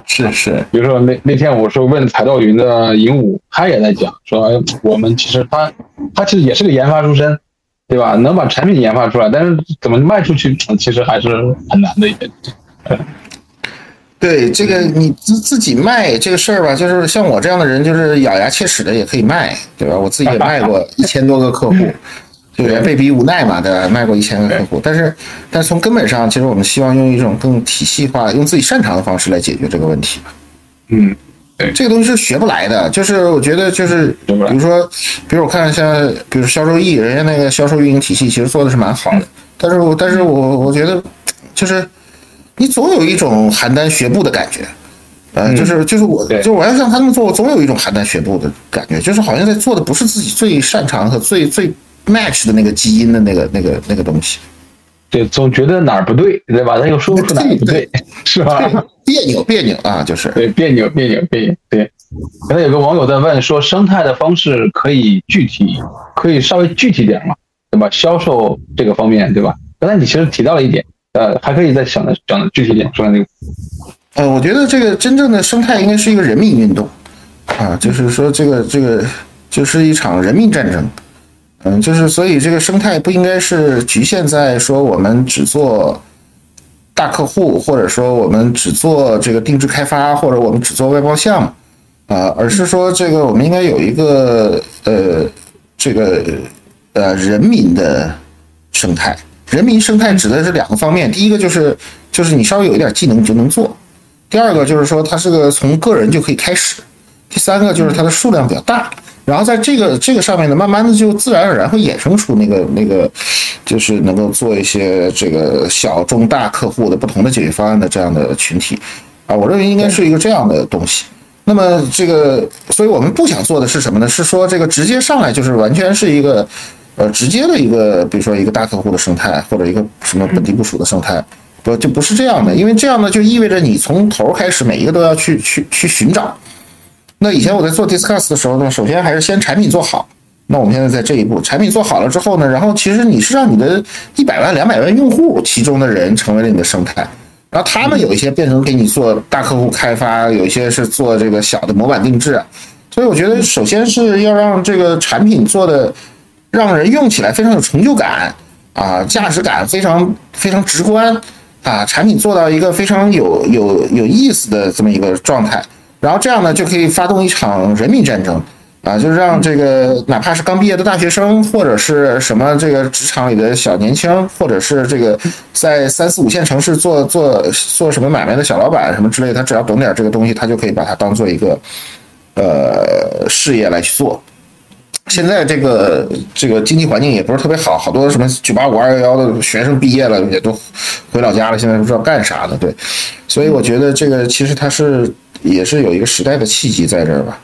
是是，比如说那那天我说问彩道云的尹武，他也在讲说，我们其实他他其实也是个研发出身，对吧？能把产品研发出来，但是怎么卖出去，其实还是很难的一件事。对这个你自自己卖这个事儿吧，就是像我这样的人，就是咬牙切齿的也可以卖，对吧？我自己也卖过一千多个客户。对，被逼无奈嘛，对吧？卖过一千个客户，但是，但是从根本上，其实我们希望用一种更体系化、用自己擅长的方式来解决这个问题。嗯，这个东西是学不来的。就是我觉得，就是比如说，比如我看像，比如销售易，人家那个销售运营体系其实做的是蛮好的。但是我，但是我我觉得，就是你总有一种邯郸学步的感觉。呃，就是就是我，就我要像他们做，我总有一种邯郸学步的感觉，就是好像在做的不是自己最擅长和最最 match 的那个基因的那个那个那个东西。对，总觉得哪儿不对，对吧？他又说不出哪儿不对，是吧？别扭别扭啊，就是对，别扭，别扭，别扭。对，刚才有个网友在问说，生态的方式可以具体，可以稍微具体点嘛，对吧？销售这个方面，对吧？刚才你其实提到了一点，呃，还可以再想的讲的具体点，说那个，呃，我觉得这个真正的生态应该是一个人民运动，啊，就是说这个这个就是一场人民战争，嗯，就是所以这个生态不应该是局限在说我们只做大客户，或者说我们只做这个定制开发，或者我们只做外包项目，啊，而是说这个我们应该有一个呃这个呃人民的生态。人民生态指的是两个方面，第一个就是就是你稍微有一点技能你就能做，第二个就是说它是个从个人就可以开始，第三个就是它的数量比较大，然后在这个这个上面呢，慢慢的就自然而然会衍生出那个那个，就是能够做一些这个小中大客户的不同的解决方案的这样的群体，啊，我认为应该是一个这样的东西。那么这个，所以我们不想做的是什么呢？是说这个直接上来就是完全是一个，呃，直接的一个，比如说一个大客户的生态，或者一个什么本地部署的生态，不就不是这样的？因为这样呢，就意味着你从头开始每一个都要去去去寻找。那以前我在做 Discuss 的时候呢，首先还是先产品做好。那我们现在在这一步，产品做好了之后呢，然后其实你是让你的一百万、两百万用户其中的人成为了你的生态。然后他们有一些变成给你做大客户开发，有一些是做这个小的模板定制，所以我觉得首先是要让这个产品做的让人用起来非常有成就感啊，价值感非常非常直观啊，产品做到一个非常有有有意思的这么一个状态，然后这样呢就可以发动一场人民战争。啊，就是让这个哪怕是刚毕业的大学生，或者是什么这个职场里的小年轻，或者是这个在三四五线城市做做做什么买卖的小老板什么之类，他只要懂点这个东西，他就可以把它当做一个呃事业来去做。现在这个这个经济环境也不是特别好，好多什么九八五二幺幺的学生毕业了也都回老家了，现在不知道干啥的。对，所以我觉得这个其实它是也是有一个时代的契机在这儿吧。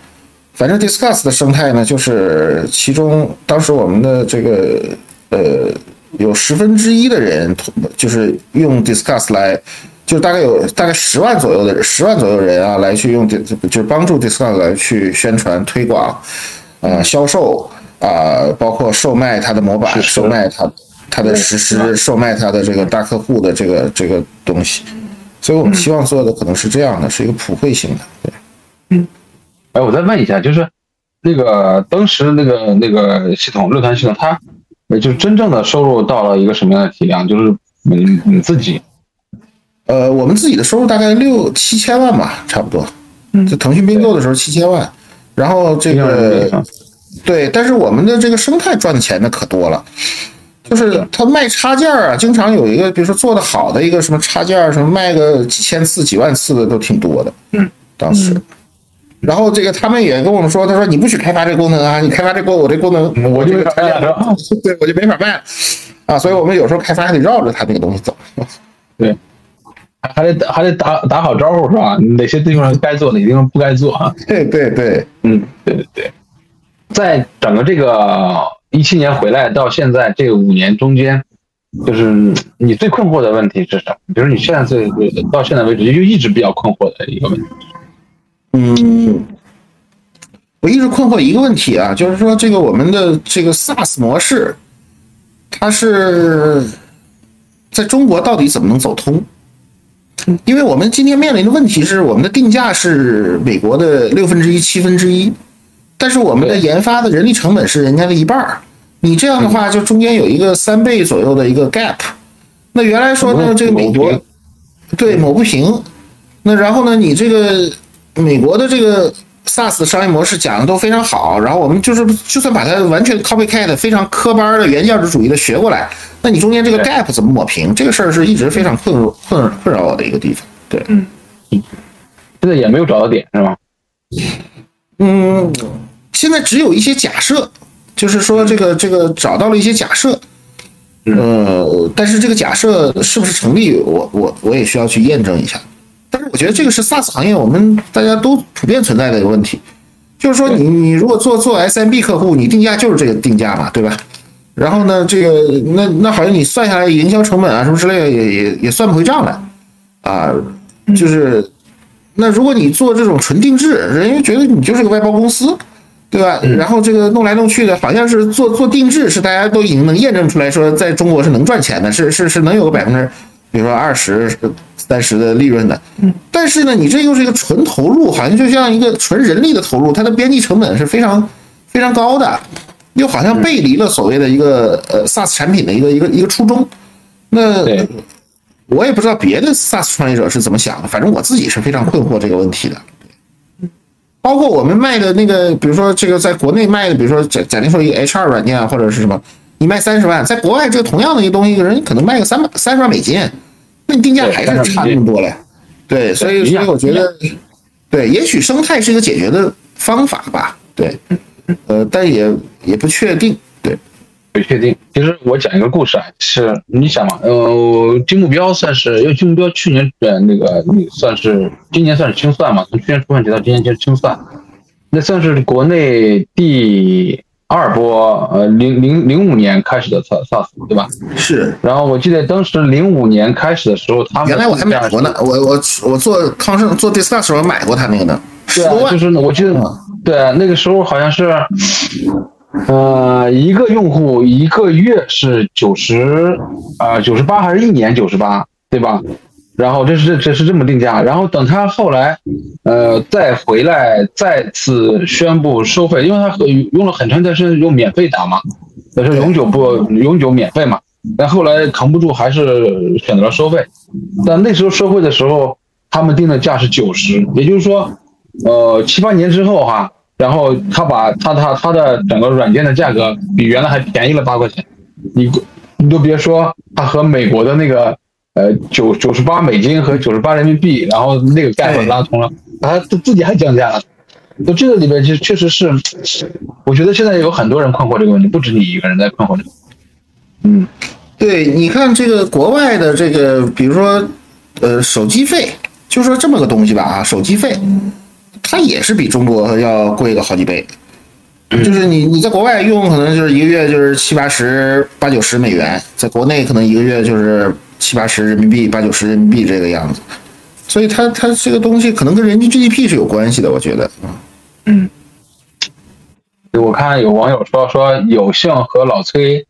反正 Discuss 的生态呢，就是其中当时我们的这个呃有十分之一的人，就是用 Discuss 来，就大概有大概十万左右的十万左右人啊，来去用就是帮助 Discuss 来去宣传推广，呃销售啊、包括售卖它的模板，售卖它它的实施，售卖它的这个大客户的这个这个东西。所以我们希望做的可能是这样的，是一个普惠性的，对。嗯哎，我再问一下，就是那个当时那个那个系统论坛系统，它呃就真正的收入到了一个什么样的体量？就是你你自己呃，我们自己的收入大概六七千万吧，差不多。嗯就腾讯并购的时候七千万，然后这个对，但是我们的这个生态赚的钱呢可多了，就是他卖插件儿啊，经常有一个，比如说做的好的一个什么插件儿，什么卖个几千次、几万次的都挺多的。嗯，当时。然后这个他们也跟我们说，他说你不许开发这个功能啊，你开发这功我这功能我这个插件儿，对我就没法卖了啊，所以我们有时候开发还得绕着他那个东西走。对，还还得还得打打好招呼是吧？哪些地方该做，哪些地方不该做啊？对对对，嗯，对对对，在整个这个一七年回来到现在这五年中间，就是你最困惑的问题是什么？比如你现在最到现在为止就一直比较困惑的一个问题。嗯，我一直困惑一个问题啊，就是说这个我们的这个 SaaS 模式，它是在中国到底怎么能走通？因为我们今天面临的问题是，我们的定价是美国的六分之一、七分之一，但是我们的研发的人力成本是人家的一半儿。你这样的话，就中间有一个三倍左右的一个 gap。那原来说呢，这个美国对抹不平，那然后呢，你这个美国的这个 SaaS 的商业模式讲的都非常好，然后我们就是就算把它完全 copycat 非常科班的原教旨主义的学过来，那你中间这个 gap 怎么抹平？这个事儿是一直非常困困困扰我的一个地方。对，嗯现在也没有找到点是吧？嗯，现在只有一些假设，就是说这个这个找到了一些假设，呃，但是这个假设是不是成立，我我我也需要去验证一下。但是我觉得这个是 SaaS 行业我们大家都普遍存在的一个问题，就是说你你如果做做 SMB 客户，你定价就是这个定价嘛，对吧？然后呢，这个那那好像你算下来营销成本啊什么之类的也也也算不回账来啊，就是那如果你做这种纯定制，人家觉得你就是个外包公司，对吧？然后这个弄来弄去的，好像是做做定制是大家都已经能验证出来说在中国是能赚钱的，是是是能有个百分之比如说二十三十的利润的，但是呢，你这又是一个纯投入，好像就像一个纯人力的投入，它的边际成本是非常非常高的。又好像背离了所谓的一个呃 SaaS 产品的一个一个一个初衷。那我也不知道别的 SaaS 创业者是怎么想的，反正我自己是非常困惑这个问题的。包括我们卖的那个，比如说这个在国内卖的，比如说假假定说一个 HR 软件啊，或者是什么，你卖三十万，在国外这个同样的一个东西，人可能卖个三百三十万美金，那你定价还是差那么多嘞。对，所以所以我觉得，对，也许生态是一个解决的方法吧。对。呃，但也也不确定，对，不确定。其实我讲一个故事啊，是你想嘛，呃，金目标算是，因为金目标去年呃那个算是今年算是清算嘛，从去年出问题到今年就是清算，那算是国内第二波，呃，零零零五年开始的 SaaS，对吧？是。然后我记得当时零五年开始的时候，他们原来我还买过呢，我我我做康盛做 Discuss 时候买过他那个呢，对啊，就是我记得。对，那个时候好像是，呃，一个用户一个月是九十，啊，九十八还是一年九十八，对吧？然后这是这这是这么定价，然后等他后来，呃，再回来再次宣布收费，因为他用了很长一段时间用免费打嘛，那是永久不永久免费嘛，但后来扛不住还是选择了收费，但那时候收费的时候，他们定的价是九十，也就是说。呃，七八年之后哈，然后他把他他他的整个软件的价格比原来还便宜了八块钱，你你都别说，他和美国的那个呃九九十八美金和九十八人民币，然后那个概念拉通了，他他自己还降价了。就这个里面其实确实是，我觉得现在有很多人困惑这个问题，不止你一个人在困惑这个。嗯，对，你看这个国外的这个，比如说呃手机费，就说这么个东西吧啊，手机费。它也是比中国要贵个好几倍，就是你你在国外用可能就是一个月就是七八十八九十美元，在国内可能一个月就是七八十人民币八九十人民币这个样子，所以它它这个东西可能跟人均 GDP 是有关系的，我觉得。嗯。我看有网友说说有幸和老崔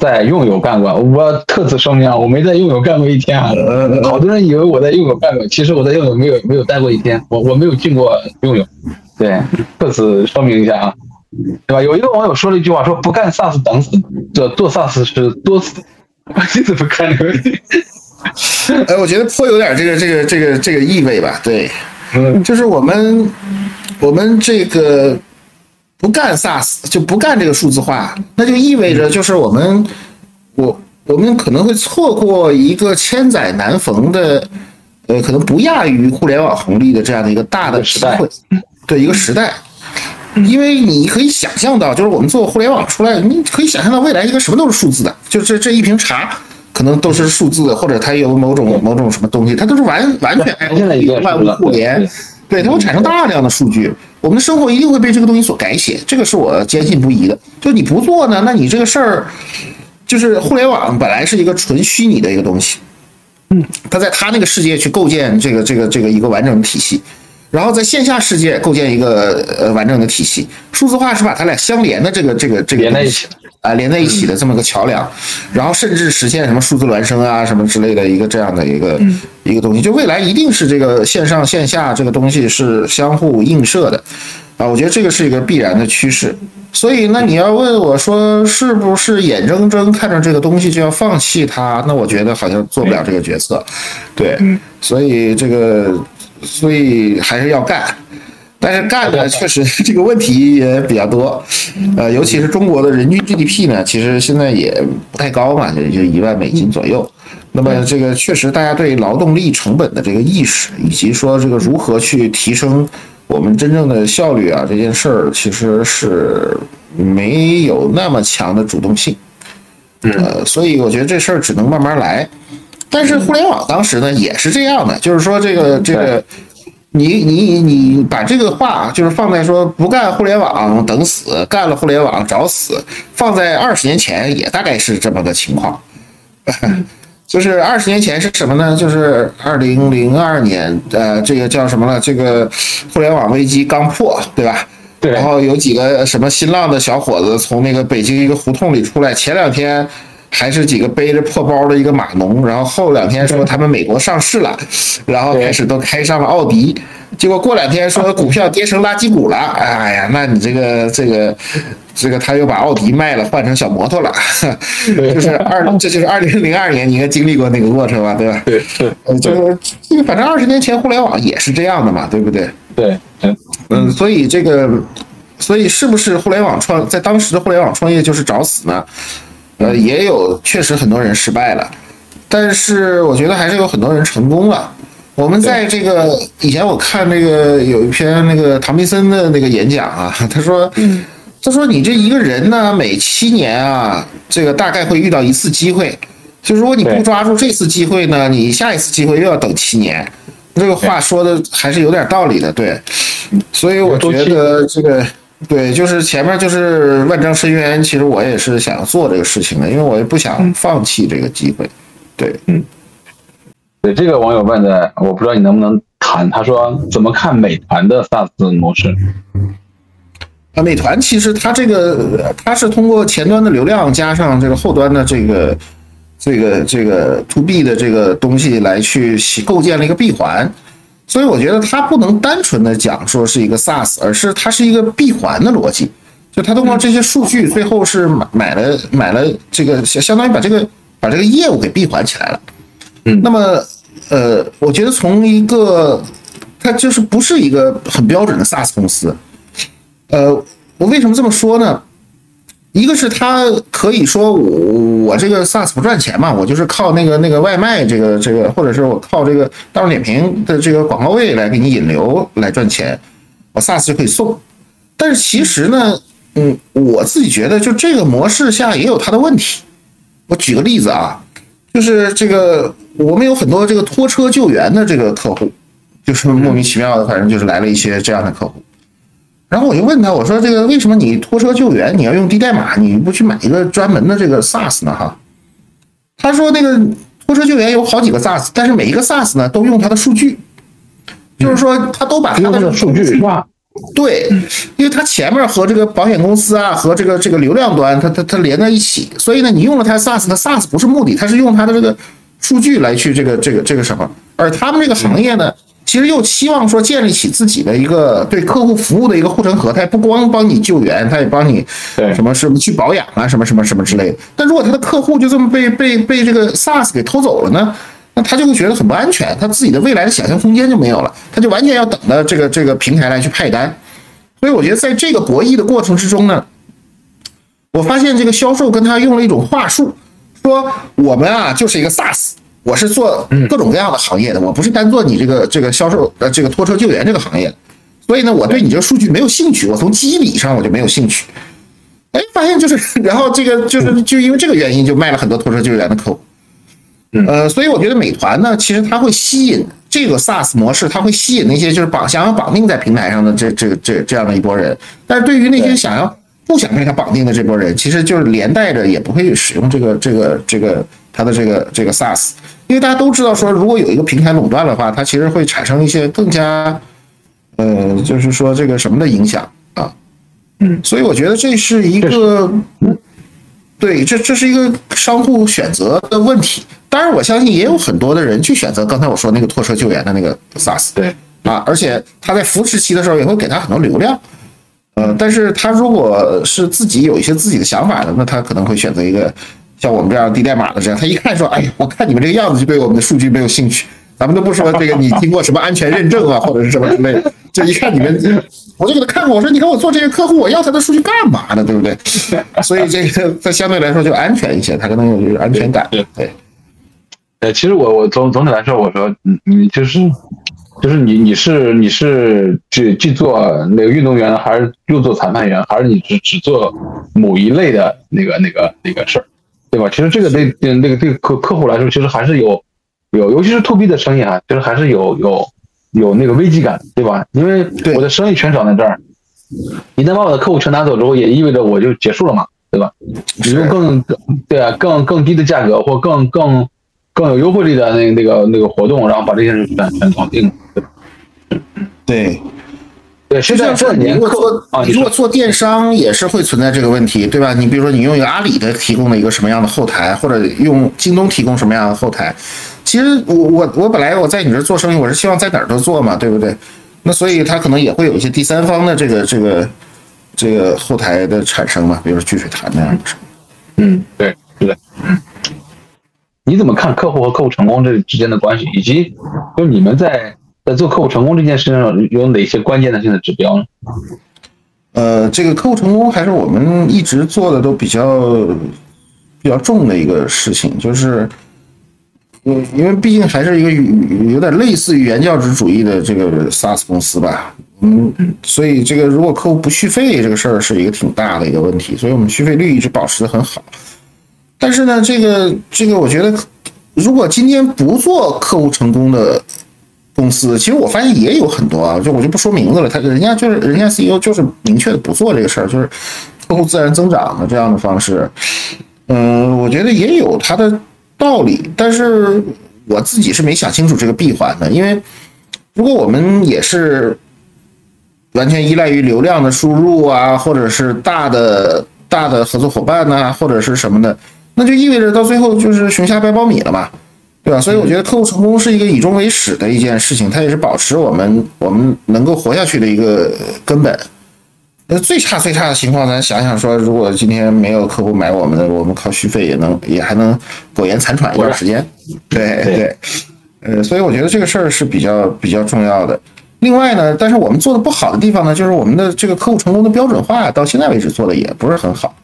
在用友干过，我特此声明啊，我没在用友干过一天啊。好多人以为我在用友干过，其实我在用友没有没有待过一天，我我没有进过用友。对，特此说明一下啊，对吧？有一个网友说了一句话，说不干 SaaS 等死，做做 SaaS 是多死。你怎么看这个问题？哎，我觉得颇有点这个这个这个这个意味吧。对，嗯，就是我们我们这个。不干 SaaS 就不干这个数字化，那就意味着就是我们，我我们可能会错过一个千载难逢的，呃，可能不亚于互联网红利的这样的一个大的时代，对一个时代。因为你可以想象到，就是我们做互联网出来，你可以想象到未来一个什么都是数字的，就这这一瓶茶可能都是数字的，或者它有某种某种什么东西，它都是完完全一个万物互联。对，它会产生大量的数据，我们的生活一定会被这个东西所改写，这个是我坚信不疑的。就你不做呢，那你这个事儿，就是互联网本来是一个纯虚拟的一个东西，嗯，它在它那个世界去构建这个这个这个一个完整的体系，然后在线下世界构建一个呃完整的体系，数字化是把它俩相连的这个这个这个连在一起。啊，连在一起的这么个桥梁，然后甚至实现什么数字孪生啊，什么之类的一个这样的一个一个东西，就未来一定是这个线上线下这个东西是相互映射的，啊，我觉得这个是一个必然的趋势。所以，那你要问我说是不是眼睁睁看着这个东西就要放弃它？那我觉得好像做不了这个决策。对，所以这个，所以还是要干。但是干的确实这个问题也比较多，呃，尤其是中国的人均 GDP 呢，其实现在也不太高嘛，也就一万美金左右。那么这个确实大家对劳动力成本的这个意识，以及说这个如何去提升我们真正的效率啊，这件事儿其实是没有那么强的主动性。呃，所以我觉得这事儿只能慢慢来。但是互联网当时呢也是这样的，就是说这个这个，你你你把这个话就是放在说不干互联网等死，干了互联网找死，放在二十年前也大概是这么个情况。就是二十年前是什么呢？就是二零零二年，呃，这个叫什么了？这个互联网危机刚破，对吧？对。然后有几个什么新浪的小伙子从那个北京一个胡同里出来，前两天还是几个背着破包的一个码农，然后后两天说他们美国上市了，然后开始都开上了奥迪。结果过两天说股票跌成垃圾股了，哎呀，那你这个这个这个他又把奥迪卖了，换成小摩托了，就是二，这就是二零零二年，你应该经历过那个过程吧，对吧？对对，就是这个，反正二十年前互联网也是这样的嘛，对不对？对，嗯嗯，所以这个，所以是不是互联网创在当时的互联网创业就是找死呢？呃，也有确实很多人失败了，但是我觉得还是有很多人成功了。我们在这个以前，我看那个有一篇那个唐明森的那个演讲啊，他说，他说你这一个人呢，每七年啊，这个大概会遇到一次机会，就如果你不抓住这次机会呢，你下一次机会又要等七年。这个话说的还是有点道理的，对。所以我觉得这个对，就是前面就是万丈深渊，其实我也是想做这个事情的，因为我也不想放弃这个机会，对，嗯。对这个网友问的，我不知道你能不能谈。他说怎么看美团的 SaaS 模式？啊，美团其实它这个它是通过前端的流量加上这个后端的这个这个这个 To B 的这个东西来去构建了一个闭环，所以我觉得它不能单纯的讲说是一个 SaaS，而是它是一个闭环的逻辑。就它通过这些数据，最后是买买了买了这个相相当于把这个把这个业务给闭环起来了。嗯那么，呃，我觉得从一个，它就是不是一个很标准的 SaaS 公司，呃，我为什么这么说呢？一个是他可以说我我这个 SaaS 不赚钱嘛，我就是靠那个那个外卖这个这个，或者是我靠这个大众点评的这个广告位来给你引流来赚钱，我 SaaS 就可以送。但是其实呢，嗯，我自己觉得就这个模式下也有它的问题。我举个例子啊。就是这个，我们有很多这个拖车救援的这个客户，就是莫名其妙的，反正就是来了一些这样的客户。然后我就问他，我说这个为什么你拖车救援你要用低代码，你不去买一个专门的这个 SaaS 呢？哈，他说那个拖车救援有好几个 SaaS，但是每一个 SaaS 呢都用它的数据，就是说他都把他的数据化。对，因为它前面和这个保险公司啊，和这个这个流量端，它它它连在一起，所以呢，你用了它 SaaS，它 SaaS 不是目的，它是用它的这个数据来去这个这个这个什么，而他们这个行业呢，其实又期望说建立起自己的一个对客户服务的一个护城河，他也不光帮你救援，他也帮你什么什么去保养啊，什么什么什么之类的。但如果他的客户就这么被被被这个 SaaS 给偷走了呢？那他就会觉得很不安全，他自己的未来的想象空间就没有了，他就完全要等着这个这个平台来去派单。所以我觉得在这个博弈的过程之中呢，我发现这个销售跟他用了一种话术，说我们啊就是一个 SaaS，我是做各种各样的行业的，我不是单做你这个这个销售呃这个拖车救援这个行业，所以呢我对你这个数据没有兴趣，我从机理上我就没有兴趣。哎，发现就是，然后这个就是就因为这个原因就卖了很多拖车救援的客户。呃，所以我觉得美团呢，其实它会吸引这个 SaaS 模式，它会吸引那些就是绑想要绑定在平台上的这这这这样的一波人。但是对于那些想要不想被它绑定的这波人，其实就是连带着也不会使用这个这个这个它的这个这个 SaaS，因为大家都知道说，如果有一个平台垄断的话，它其实会产生一些更加呃，就是说这个什么的影响啊。嗯，所以我觉得这是一个。对，这这是一个商户选择的问题。当然，我相信也有很多的人去选择刚才我说那个拖车救援的那个 SaaS。对啊，而且他在扶持期的时候也会给他很多流量。呃，但是他如果是自己有一些自己的想法的，那他可能会选择一个像我们这样低代码的这样。他一看说：“哎呀，我看你们这个样子就对我们的数据没有兴趣。”咱们都不说这个，你经过什么安全认证啊，或者是什么之类的？就一看你们，我就给他看过，我说你看我做这些客户，我要他的数据干嘛呢？对不对？所以这个他相对来说就安全一些，他可能有安全感。对，呃，其实我我总总体来说，我说，你，你就是就是你你是你是只既做那个运动员，还是又做裁判员，还是你只只做某一类的那个那个那个事儿，对吧？其实这个对那个对客客户来说，其实还是有有，尤其是 to B 的生意啊，其实还是有有有那个危机感，对吧？因为我的生意全长在这儿，一旦把我的客户全拿走之后，也意味着我就结束了嘛，对吧？你用更对啊更更低的价格或更更。更有优惠力的那那个那个活动，然后把这些人全全搞定。对，对，上说，你如果做啊，你如果做电商也是会存在这个问题，对吧？你比如说，你用一个阿里的提供的一个什么样的后台，或者用京东提供什么样的后台，其实我我我本来我在你这做生意，我是希望在哪儿都做嘛，对不对？那所以它可能也会有一些第三方的这个这个这个后台的产生嘛，比如说聚水潭那样的。嗯，对，是的，嗯。你怎么看客户和客户成功这之间的关系，以及就你们在在做客户成功这件事上有哪些关键的性的指标呢？呃，这个客户成功还是我们一直做的都比较比较重的一个事情，就是嗯，因为毕竟还是一个有点类似于原教旨主义的这个 SaaS 公司吧，嗯，所以这个如果客户不续费这个事儿是一个挺大的一个问题，所以我们续费率一直保持的很好。但是呢，这个这个，我觉得，如果今天不做客户成功的公司，其实我发现也有很多啊，就我就不说名字了，他人家就是人家 CEO 就是明确的不做这个事儿，就是客户自然增长的这样的方式。嗯，我觉得也有它的道理，但是我自己是没想清楚这个闭环的，因为如果我们也是完全依赖于流量的输入啊，或者是大的大的合作伙伴呐，或者是什么的。那就意味着到最后就是熊瞎掰苞米了嘛，对吧？所以我觉得客户成功是一个以终为始的一件事情，它也是保持我们我们能够活下去的一个根本。那最差最差的情况，咱想想说，如果今天没有客户买我们的，我们靠续费也能也还能苟延残喘一段时间。对对，呃，所以我觉得这个事儿是比较比较重要的。另外呢，但是我们做的不好的地方呢，就是我们的这个客户成功的标准化到现在为止做的也不是很好。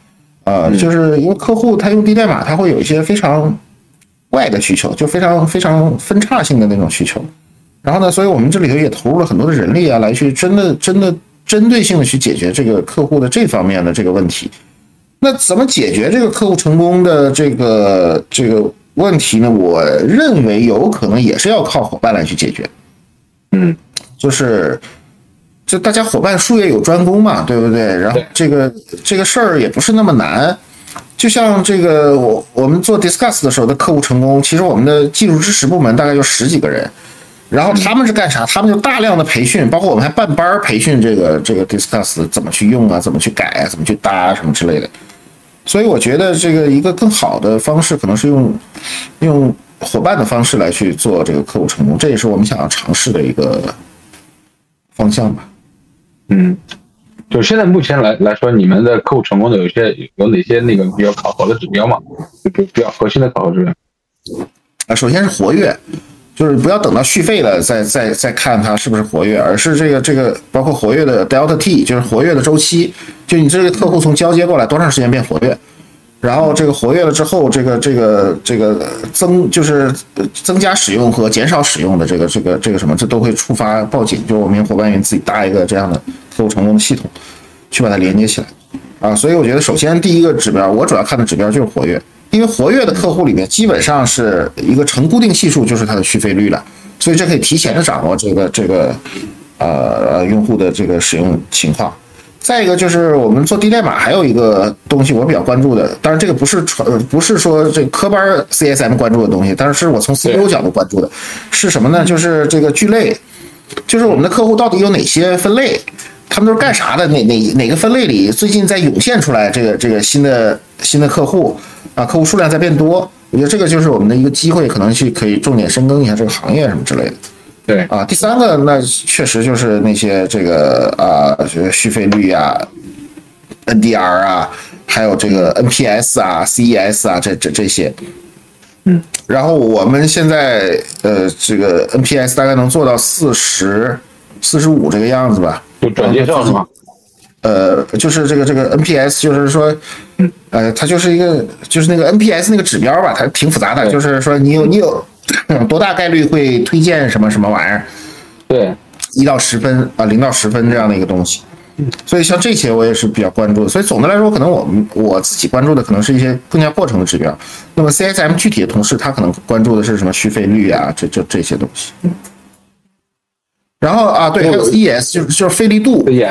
呃，就是因为客户他用低代码，他会有一些非常怪的需求，就非常非常分叉性的那种需求。然后呢，所以我们这里头也投入了很多的人力啊，来去真的真的针对性的去解决这个客户的这方面的这个问题。那怎么解决这个客户成功的这个这个问题呢？我认为有可能也是要靠伙伴来去解决。嗯，就是。就大家伙伴术业有专攻嘛，对不对？然后这个这个事儿也不是那么难，就像这个我我们做 Discuss 的时候的客户成功，其实我们的技术支持部门大概就十几个人，然后他们是干啥？他们就大量的培训，包括我们还办班培训这个这个 Discuss 怎么去用啊，怎么去改啊，怎么去搭啊什么之类的。所以我觉得这个一个更好的方式可能是用用伙伴的方式来去做这个客户成功，这也是我们想要尝试的一个方向吧。嗯，就现在目前来来说，你们的客户成功的有些有哪些那个比较考核的指标嘛？比较核心的考核指标啊，首先是活跃，就是不要等到续费了再再再看它是不是活跃，而是这个这个包括活跃的 Delta T，就是活跃的周期，就你这个客户从交接过来多长时间变活跃。然后这个活跃了之后，这个这个这个增就是增加使用和减少使用的这个这个这个什么，这都会触发报警。就我们伙伴员自己搭一个这样的客户成功的系统，去把它连接起来啊。所以我觉得，首先第一个指标，我主要看的指标就是活跃，因为活跃的客户里面基本上是一个成固定系数，就是它的续费率了。所以这可以提前的掌握这个这个呃用户的这个使用情况。再一个就是我们做低代码，还有一个东西我比较关注的，当然这个不是传，不是说这科班 CSM 关注的东西，但是是我从 CEO 角度关注的，是什么呢？就是这个聚类，就是我们的客户到底有哪些分类，他们都是干啥的？哪哪哪个分类里最近在涌现出来这个这个新的新的客户啊？客户数量在变多，我觉得这个就是我们的一个机会，可能去可以重点深耕一下这个行业什么之类的。对啊，第三个那确实就是那些这个啊，这续费率啊，NDR 啊，还有这个 NPS 啊、CES 啊，这这这些，嗯，然后我们现在呃，这个 NPS 大概能做到四十四十五这个样子吧？就转介绍是吗？呃，就是这个这个 NPS，就是说，呃，它就是一个就是那个 NPS 那个指标吧，它挺复杂的，就是说你有你有。多大概率会推荐什么什么玩意儿对，一到十分啊，零到十分这样的一个东西。所以像这些我也是比较关注的。所以总的来说，可能我们我自己关注的可能是一些更加过程的指标。那么 CSM 具体的同事他可能关注的是什么续费率啊，这这这些东西。然后啊，对，还有 ES 就是就是费力度，也，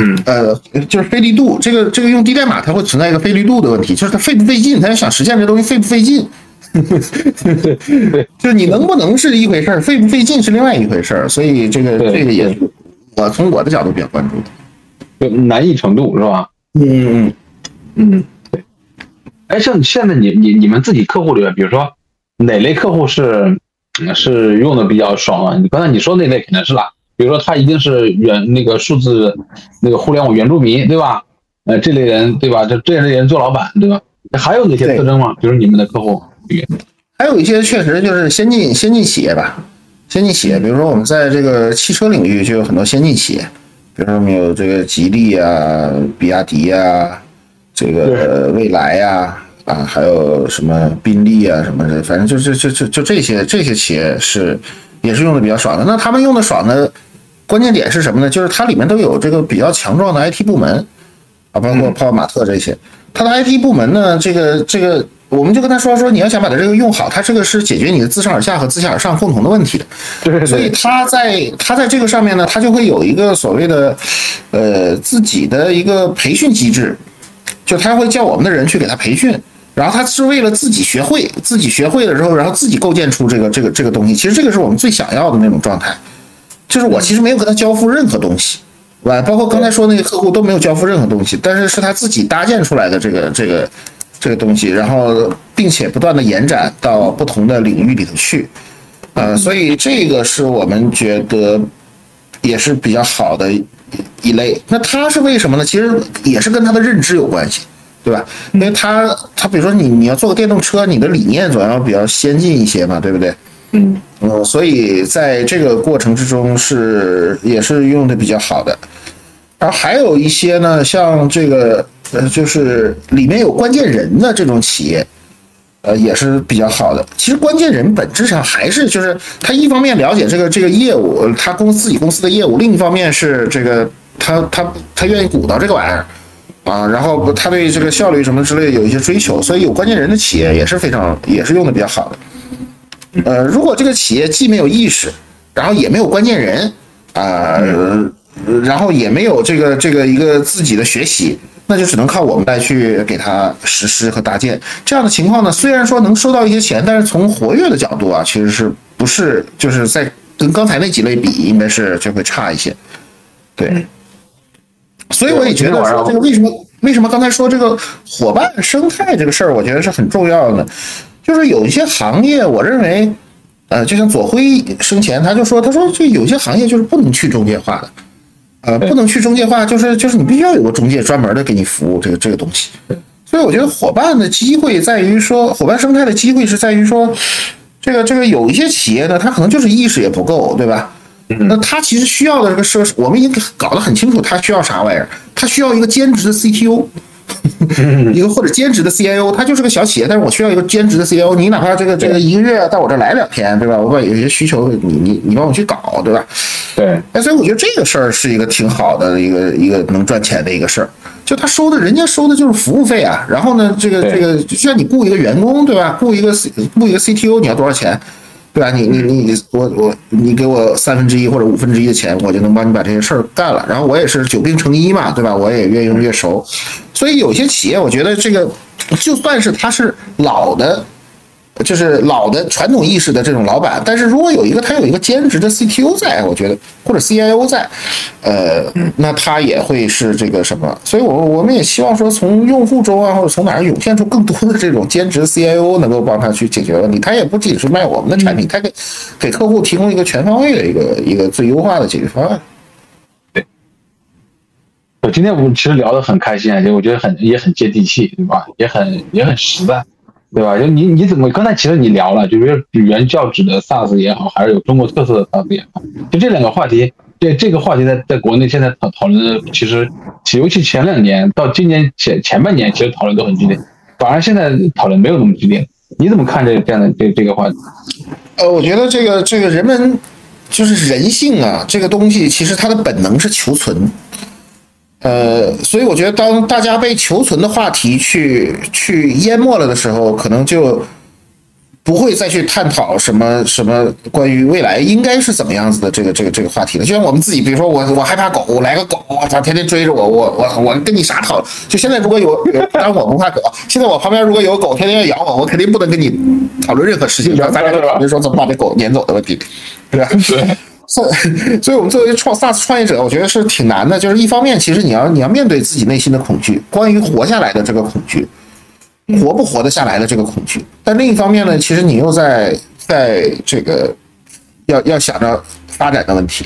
嗯，呃，就是费力度，这个这个用低代码它会存在一个费力度的问题，就是它费不费劲，它要想实现这东西费不费劲。就是你能不能是一回事儿，费不费劲是另外一回事儿。所以这个这个也是我从我的角度比较关注的。就难易程度是吧？嗯嗯嗯，对。哎，像现在你你你们自己客户里面，比如说哪类客户是嗯是用的比较爽啊？你刚才你说那类肯定是啦，比如说他一定是原那个数字那个互联网原住民，对吧？呃，这类人对吧？这这类人做老板，对吧？还有哪些特征吗？比如你们的客户里面，还有一些确实就是先进先进企业吧，先进企业，比如说我们在这个汽车领域就有很多先进企业，比如说我们有这个吉利啊、比亚迪啊、这个蔚来呀啊还有什么宾利啊什么的，反正就就就就就这些这些企业是也是用的比较爽的。那他们用的爽的关键点是什么呢？就是它里面都有这个比较强壮的 IT 部门啊，包括泡泡玛特这些。它的 IT 部门呢，这个这个，我们就跟他说说，你要想把它这个用好，它这个是解决你的自上而下和自下而上共同的问题的。对所以他在他在这个上面呢，他就会有一个所谓的，呃，自己的一个培训机制，就他会叫我们的人去给他培训，然后他是为了自己学会，自己学会了之后，然后自己构建出这个这个这个东西。其实这个是我们最想要的那种状态，就是我其实没有跟他交付任何东西，对吧？包括刚才说那个客户都没有交付任何东西，但是是他自己搭建出来的这个这个这个东西，然后并且不断的延展到不同的领域里头去。呃，所以这个是我们觉得也是比较好的一类。那他是为什么呢？其实也是跟他的认知有关系，对吧？因为他他比如说你你要做个电动车，你的理念总要比较先进一些嘛，对不对？嗯嗯，所以在这个过程之中是也是用的比较好的。然后还有一些呢，像这个呃，就是里面有关键人的这种企业，呃，也是比较好的。其实关键人本质上还是就是他一方面了解这个这个业务，呃他公司自己公司的业务，另一方面是这个他他他愿意鼓捣这个玩意儿啊，然后他对这个效率什么之类有一些追求，所以有关键人的企业也是非常也是用的比较好的。呃，如果这个企业既没有意识，然后也没有关键人啊、呃然后也没有这个这个一个自己的学习，那就只能靠我们来去给他实施和搭建。这样的情况呢，虽然说能收到一些钱，但是从活跃的角度啊，其实是不是就是在跟刚才那几类比，应该是就会差一些。对，所以我也觉得说这个为什么为什么刚才说这个伙伴生态这个事儿，我觉得是很重要的。就是有一些行业，我认为，呃，就像左晖生前他就说，他说这有些行业就是不能去中介化的，呃，不能去中介化，就是就是你必须要有个中介专门的给你服务这个这个东西。所以我觉得伙伴的机会在于说，伙伴生态的机会是在于说，这个这个有一些企业呢，它可能就是意识也不够，对吧？那他其实需要的这个设施，我们已经搞得很清楚，他需要啥玩意儿？他需要一个兼职的 CTO，一个或者兼职的 CIO，他就是个小企业，但是我需要一个兼职的 CIO，你哪怕这个这个一个月到我这儿来两天，对吧？我把有些需求你你你帮我去搞，对吧？对，哎，所以我觉得这个事儿是一个挺好的一个一个能赚钱的一个事儿。就他收的，人家收的就是服务费啊。然后呢，这个这个就像你雇一个员工，对吧？雇一个雇一个 CTO，你要多少钱？对吧？你你你我我你给我三分之一或者五分之一的钱，我就能帮你把这些事儿干了。然后我也是久病成医嘛，对吧？我也越用越熟。所以有些企业，我觉得这个就算是他是老的。就是老的传统意识的这种老板，但是如果有一个他有一个兼职的 CTO 在，我觉得或者 CIO 在，呃，那他也会是这个什么？所以我我们也希望说，从用户中啊，或者从哪儿涌现出更多的这种兼职 CIO，能够帮他去解决问题。他也不仅是卖我们的产品，他给给客户提供一个全方位的一个一个最优化的解决方案。我今天我们其实聊得很开心啊，就我觉得很也很接地气，对吧？也很也很实在，对吧？就你你怎么刚才其实你聊了，就是语言教旨的 SaaS 也好，还是有中国特色的 SaaS 也好，就这两个话题，这这个话题在在国内现在讨讨论的，其实尤其前两年到今年前前半年，其实讨论都很激烈，反而现在讨论没有那么激烈。你怎么看这这样的这这个话题？呃，我觉得这个这个人们就是人性啊，这个东西其实它的本能是求存。呃，所以我觉得当大家被求存的话题去去淹没了的时候，可能就。不会再去探讨什么什么关于未来应该是怎么样子的这个这个这个话题了。就像我们自己，比如说我我害怕狗，我来个狗，我操，天天追着我，我我我跟你啥讨？就现在如果有，当然我不怕狗。现在我旁边如果有狗，天天要咬我，我肯定不能跟你讨论任何事情。咱俩就讨论说怎么把这狗撵走的问题，对吧？对。所以，所以我们作为创 SaaS 创业者，我觉得是挺难的。就是一方面，其实你要你要面对自己内心的恐惧，关于活下来的这个恐惧。活不活得下来的这个恐惧，但另一方面呢，其实你又在在这个要要想着发展的问题，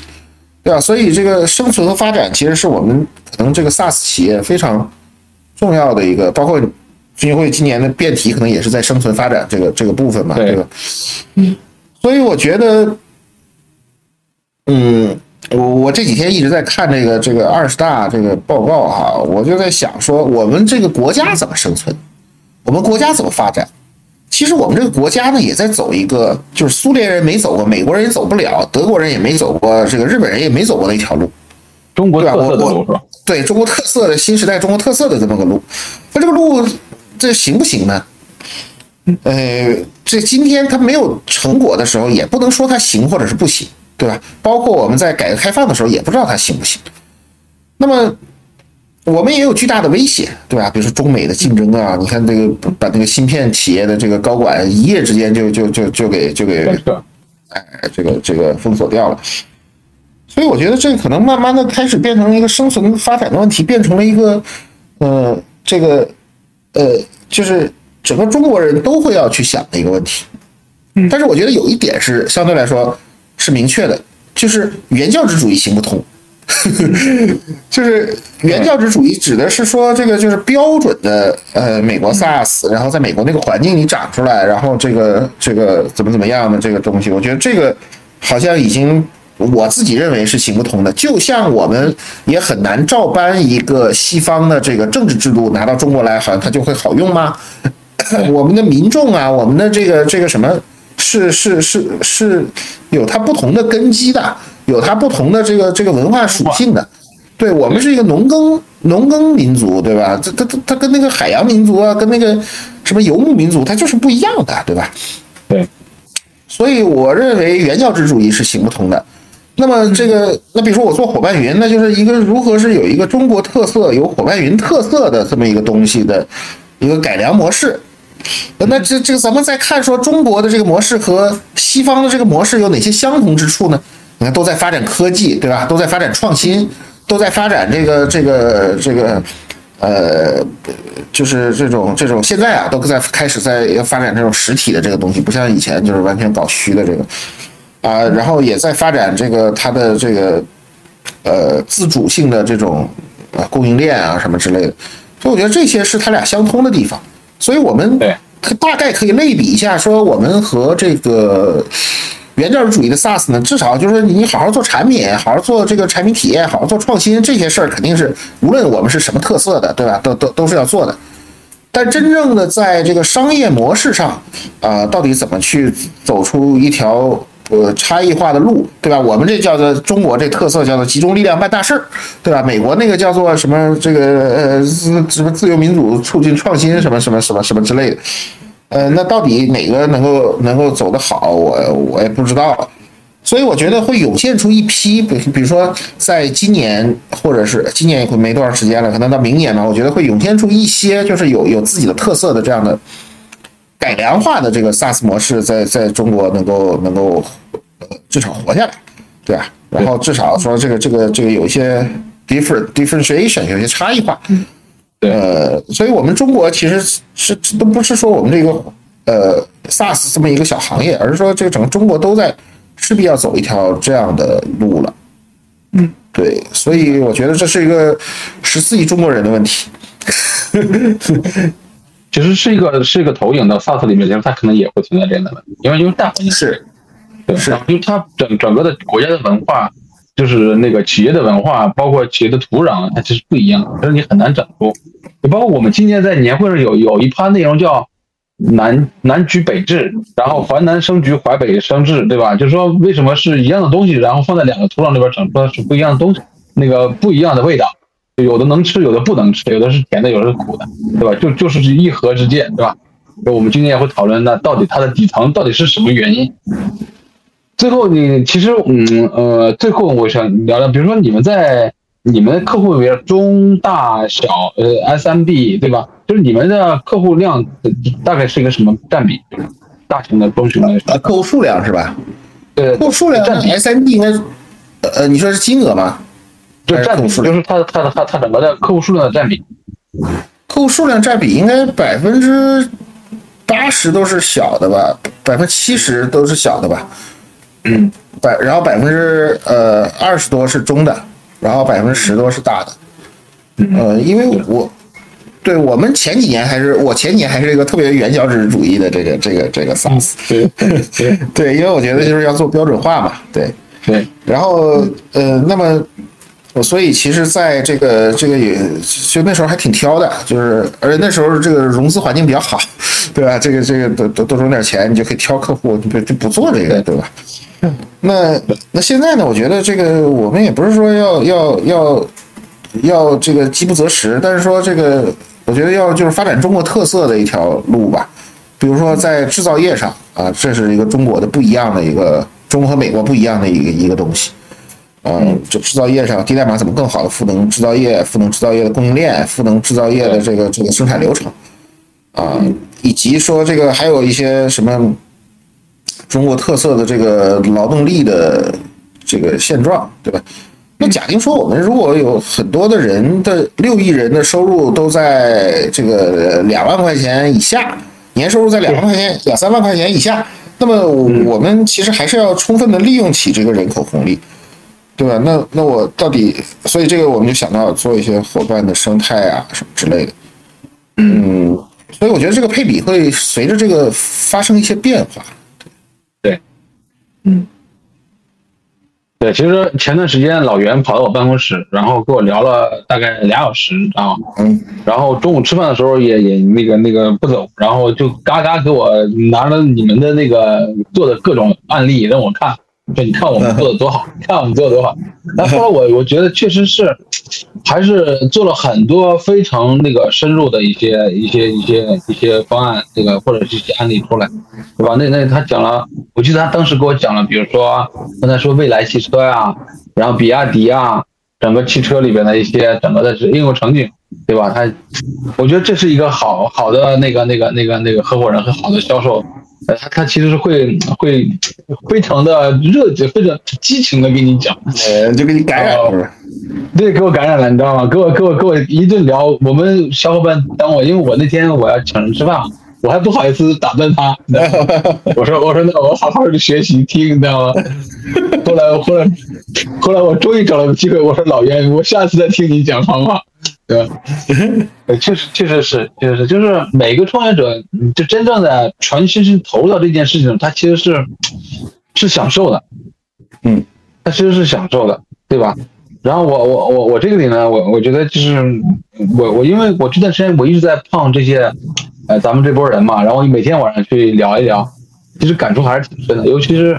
对吧？所以这个生存和发展其实是我们可能这个 SaaS 企业非常重要的一个，包括基金会今年的辩题可能也是在生存发展这个这个部分嘛，对吧？嗯，所以我觉得，嗯，我我这几天一直在看这个这个二十大这个报告哈，我就在想说，我们这个国家怎么生存？我们国家怎么发展？其实我们这个国家呢，也在走一个，就是苏联人没走过，美国人也走不了，德国人也没走过，这个日本人也没走过的一条路。中国特色的路是吧？对中国特色的新时代中国特色的这么个路，那这个路这行不行呢？呃，这今天它没有成果的时候，也不能说它行或者是不行，对吧？包括我们在改革开放的时候，也不知道它行不行。那么。我们也有巨大的威胁，对吧？比如说中美的竞争啊，你看这个把那个芯片企业的这个高管一夜之间就就就就给就给，哎，这个这个封锁掉了。所以我觉得这可能慢慢的开始变成了一个生存发展的问题，变成了一个，呃，这个，呃，就是整个中国人都会要去想的一个问题。但是我觉得有一点是相对来说是明确的，就是原教旨主义行不通。就是原教旨主义指的是说，这个就是标准的呃美国 SaaS，然后在美国那个环境里长出来，然后这个这个怎么怎么样的这个东西，我觉得这个好像已经我自己认为是行不通的。就像我们也很难照搬一个西方的这个政治制度拿到中国来，好像它就会好用吗？我们的民众啊，我们的这个这个什么，是是是是有它不同的根基的。有它不同的这个这个文化属性的，对我们是一个农耕农耕民族，对吧？这它它它跟那个海洋民族啊，跟那个什么游牧民族，它就是不一样的，对吧？对，所以我认为原教旨主义是行不通的。那么这个，那比如说我做伙伴云，那就是一个如何是有一个中国特色、有伙伴云特色的这么一个东西的一个改良模式。那这这个咱们再看说中国的这个模式和西方的这个模式有哪些相同之处呢？你看，都在发展科技，对吧？都在发展创新，都在发展这个这个这个，呃，就是这种这种。现在啊，都在开始在要发展这种实体的这个东西，不像以前就是完全搞虚的这个啊。然后也在发展这个它的这个呃自主性的这种啊供应链啊什么之类的。所以我觉得这些是它俩相通的地方。所以我们大概可以类比一下，说我们和这个。原教旨主义的 SaaS 呢，至少就是说你好好做产品，好好做这个产品体验，好好做创新，这些事儿肯定是无论我们是什么特色的，对吧？都都都是要做的。但真正的在这个商业模式上，啊，到底怎么去走出一条呃差异化的路，对吧？我们这叫做中国这特色叫做集中力量办大事儿，对吧？美国那个叫做什么这个呃什么自由民主促进创新什么什么什么什么之类的。呃，那到底哪个能够能够走得好，我我也不知道，所以我觉得会涌现出一批，比比如说在今年或者是今年也会没多长时间了，可能到明年吧，我觉得会涌现出一些就是有有自己的特色的这样的改良化的这个 SaaS 模式，在在中国能够能够呃至少活下来，对吧？然后至少说这个这个这个有一些 different differentiation，有些差异化。呃，所以我们中国其实是都不是说我们这个呃 SaaS 这么一个小行业，而是说这个整个中国都在势必要走一条这样的路了。嗯，对，所以我觉得这是一个十四亿中国人的问题。其实是一个是一个投影到 SaaS 里面，其实它可能也会存在这样的问题，因为因为大环境是，对，是因为它整整个的国家的文化。就是那个企业的文化，包括企业的土壤，它其实不一样，所以你很难整出。就包括我们今年在年会上有有一趴内容叫南南橘北枳，然后淮南生橘，淮北生枳，对吧？就是说为什么是一样的东西，然后放在两个土壤里边整出来是不一样的东西，那个不一样的味道，有的能吃，有的不能吃，有的是甜的，有的是苦的，对吧？就就是一河之见，对吧？我们今天也会讨论，那到底它的底层到底是什么原因？最后，你其实，嗯呃，最后我想聊聊，比如说你们在你们的客户里边，中大小呃 SMB 对吧？就是你们的客户量大概是一个什么占比？大型的、中型的？呃，客户数量是吧？对，客户数量占比 SMB 应该，呃，你说是金额吗？就占比，还是客户数量就是它的它的它它整个的客户数量的占比。客户数量占比应该百分之八十都是小的吧，百分之七十都是小的吧，嗯，百然后百分之呃二十多是中的，然后百分之十多是大的，呃，因为我对我们前几年还是我前几年还是一个特别原教旨主义的这个这个这个 SaaS，对 对。对，因为我觉得就是要做标准化嘛，对，对，然后呃，那么我所以其实在这个这个也就那时候还挺挑的，就是而且那时候这个融资环境比较好，对吧？这个这个多多多挣点钱，你就可以挑客户，就就不做这个，对吧？那那现在呢？我觉得这个我们也不是说要要要要这个饥不择食，但是说这个我觉得要就是发展中国特色的一条路吧。比如说在制造业上啊，这是一个中国的不一样的一个中国和美国不一样的一个一个东西。嗯，就制造业上，低代码怎么更好的赋能制造业，赋能制造业的供应链，赋能制造业的这个这个生产流程，啊，以及说这个还有一些什么中国特色的这个劳动力的这个现状，对吧？那假定说我们如果有很多的人的六亿人的收入都在这个两万块钱以下，年收入在两万块钱、两三万块钱以下，那么我们其实还是要充分的利用起这个人口红利。对吧？那那我到底，所以这个我们就想到做一些伙伴的生态啊什么之类的，嗯，所以我觉得这个配比会随着这个发生一些变化。对，嗯，对其实前段时间老袁跑到我办公室，然后跟我聊了大概俩小时，啊，嗯，然后中午吃饭的时候也也那个那个不走，然后就嘎嘎给我拿了你们的那个做的各种案例让我看，对你看我们做的多好，看我们做的多好。那后来我我觉得确实是，还是做了很多非常那个深入的一些一些一些一些方案，这个或者是一些案例出来，对吧？那那他讲了，我记得他当时给我讲了，比如说刚才说蔚来汽车呀、然后比亚迪啊，整个汽车里边的一些整个的是应用场景，对吧？他，我觉得这是一个好好的那个那个那个那个合伙人和好的销售，呃，他他其实是会会非常的热情、非常激情的跟你讲，呃，就给你感染哦是吧？对，给我感染了，你知道吗？给我给我给我一顿聊，我们小伙伴等我，因为我那天我要请人吃饭，我还不好意思打断他，我说我说那我好好的学习听，你知道吗？后来后来后来我终于找了个机会，我说老袁，我下次再听你讲方法，对吧？呃确实确实是确实是，就是每个创业者，就真正的全身心投入到这件事情上，他其实是是享受的，嗯，他其实是享受的，对吧？然后我我我我这个里呢，我我觉得就是我我因为我这段时间我一直在碰这些，呃，咱们这波人嘛，然后每天晚上去聊一聊，其实感触还是挺深的，尤其是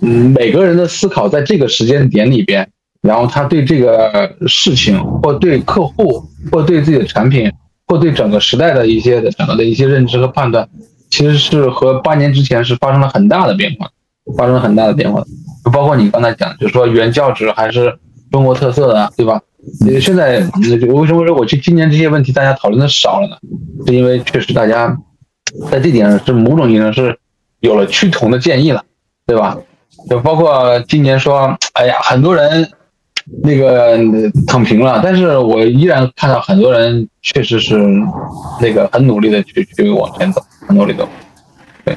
嗯每个人的思考在这个时间点里边，然后他对这个事情或对客户或对自己的产品或对整个时代的一些的整个的一些认知和判断，其实是和八年之前是发生了很大的变化，发生了很大的变化，就包括你刚才讲，就是说原教旨还是中国特色的，对吧？呃现在呃为什么说我去今年这些问题大家讨论的少了呢？是因为确实大家在这点上是某种意义上是有了趋同的建议了，对吧？就包括今年说，哎呀，很多人那个呃躺平了，但是我依然看到很多人确实是那个很努力的去去往前走，很努力走。对，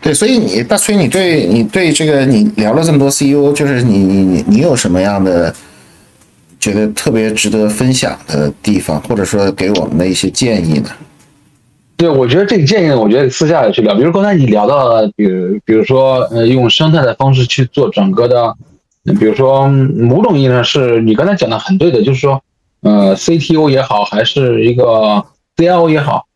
对，所以你大崔，你对你对这个你聊了这么多 CEO，就是你你你你有什么样的觉得特别值得分享的地方，或者说给我们的一些建议呢？对，我觉得这个建议，我觉得私下里去聊。比如刚才你聊到了，比如比如说，呃，用生态的方式去做整个的，呃比如说嗯某种意义上是你刚才讲的很对的，就是说，呃，CTO 也好，还是一个 CIO 也好，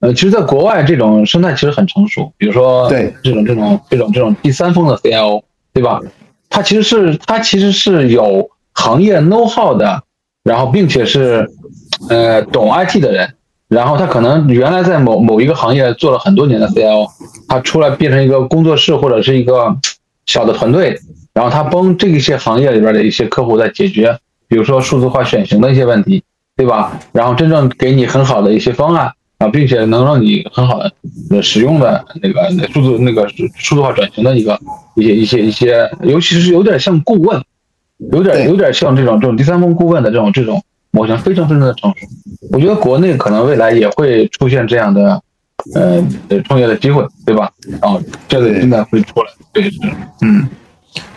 呃，其实，在国外这种生态其实很成熟，比如说对这种这种这种这种第三方的 CIO，对吧？他其实是他其实是有行业 know how 的，然后并且是呃懂 IT 的人，然后他可能原来在某某一个行业做了很多年的 CIO，他出来变成一个工作室或者是一个小的团队，然后他帮这些行业里边的一些客户在解决，比如说数字化选型的一些问题，对吧？然后真正给你很好的一些方案啊，并且能让你很好的呃使用的那个那数字那个数数字化转型的一个一些一些一些，尤其是有点像顾问，有点有点像这种这种第三方顾问的这种这种模型，非常非常的成熟。我觉得国内可能未来也会出现这样的呃呃创业的机会，对吧？然后这个对应该会出来，对是，嗯。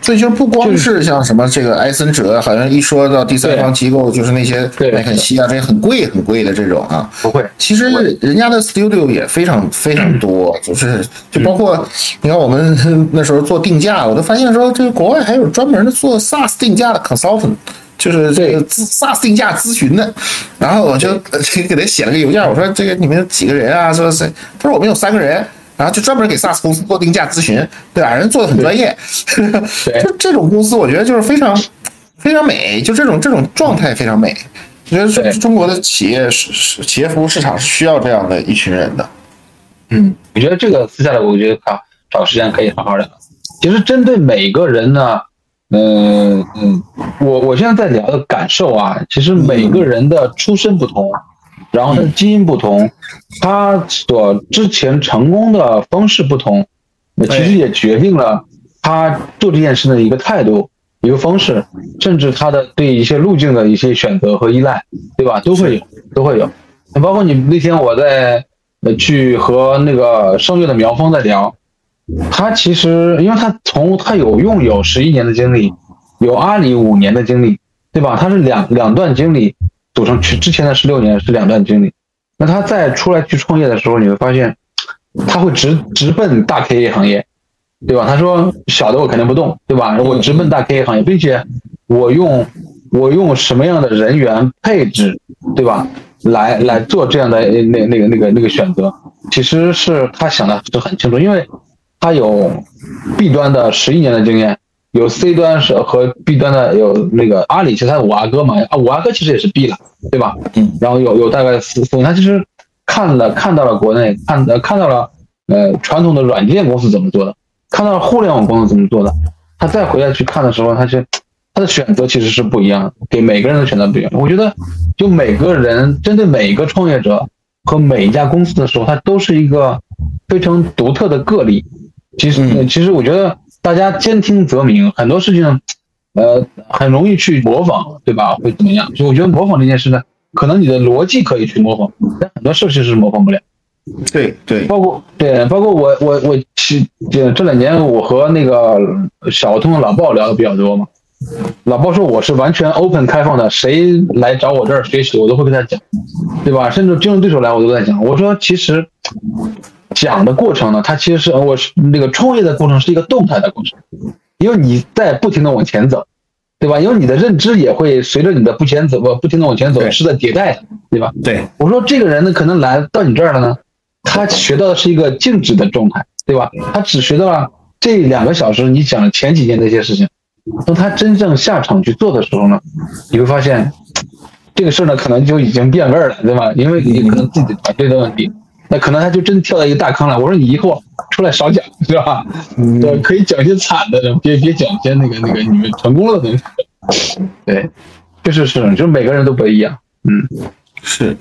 所以就不光是像什么这个埃森哲，好像一说到第三方机构，就是那些对麦肯锡啊这些很贵很贵的这种啊。不会，其实人家的 studio 也非常非常多，就是就包括你看我们 那时候做定价，我都发现说这个国外还有专门的做 SaaS 定价的 consultant，就是这个咨 SaaS 定价咨询的。然后我就 给他写了个邮件，我说这个你们几个人啊？说是他说我们有三个人。然后就专门给 SaaS 公司做定价咨询，对吧？人做的很专业，就 这种公司，我觉得就是非常非常美，就这种这种状态非常美。我觉得对中中国的企业是是企业服务市场是需要这样的一群人的。嗯，我觉得这个私下来，我觉得啊找个时间可以好好聊。其实针对每个人呢，嗯嗯，我我现在在聊的感受啊，其实每个人的出身不同，然后他的基因不同，他所之前成功的方式不同，那其实也决定了他做这件事的一个态度、一个方式，甚至他的对一些路径的一些选择和依赖，对吧？都会有，都会有。包括你那天我在呃去和那个声乐的苗峰在聊，他其实因为他从他有用有十一年的经历，有阿里五年的经历，对吧？他是两两段经历组成，去之前的十六年是两段经历。那他再出来去创业的时候，你会发现他会直直奔大 K A 行业，对吧？他说小的我肯定不动，对吧？我直奔大 K A 行业，并且我用我用什么样的人员配置，对吧？来来做这样的那那个那个那个选择，其实是他想的是很清楚，因为他有 B 端的十一年的经验，有 C 端是和 B 端的有那个阿里，其实他五阿哥嘛，啊五阿哥其实也是 B 了，对吧？嗯，然后有有大概四四，他其实看了看到了国内，看呃看到了呃传统的软件公司怎么做的，看到了互联网公司怎么做的，他再回来去看的时候，他就他的选择其实是不一样的，给每个人的选择不一样。我觉得，就每个人针对每一个创业者和每一家公司的时候，他都是一个非常独特的个例。其实，嗯其实我觉得大家兼听则明，很多事情，呃，很容易去模仿，对吧？会怎么样？就我觉得模仿这件事呢，可能你的逻辑可以去模仿，但很多事情是模仿不了。对对，包括对，包括我我我其这这两年我和那个小通的老鲍聊的比较多嘛，老鲍说我是完全 open 开放的，谁来找我这儿学习，我都会跟他讲，对吧？甚至竞争对手来我都在讲。我说其实讲的过程呢，它其实是我是那个创业的过程是一个动态的过程，因为你在不停的往前走，对吧？因为你的认知也会随着你的不前走不不停的往前走是在迭代的，对吧？对我说这个人呢，可能来到你这儿了呢，他学到的是一个静止的状态，对吧？他只学到了这两个小时你讲的前几件那些事情，当他真正下场去做的时候呢，你会发现这个事儿呢，可能就已经变味儿了，对吧？因为你可能自己的团队的问题，那可能他就真跳到一个大坑了。我说你以后出来少讲，是吧？对，可以讲一些惨的，别别讲些那个那个你们成功了的东西。对，确实是，就是每个人都不一样。嗯是。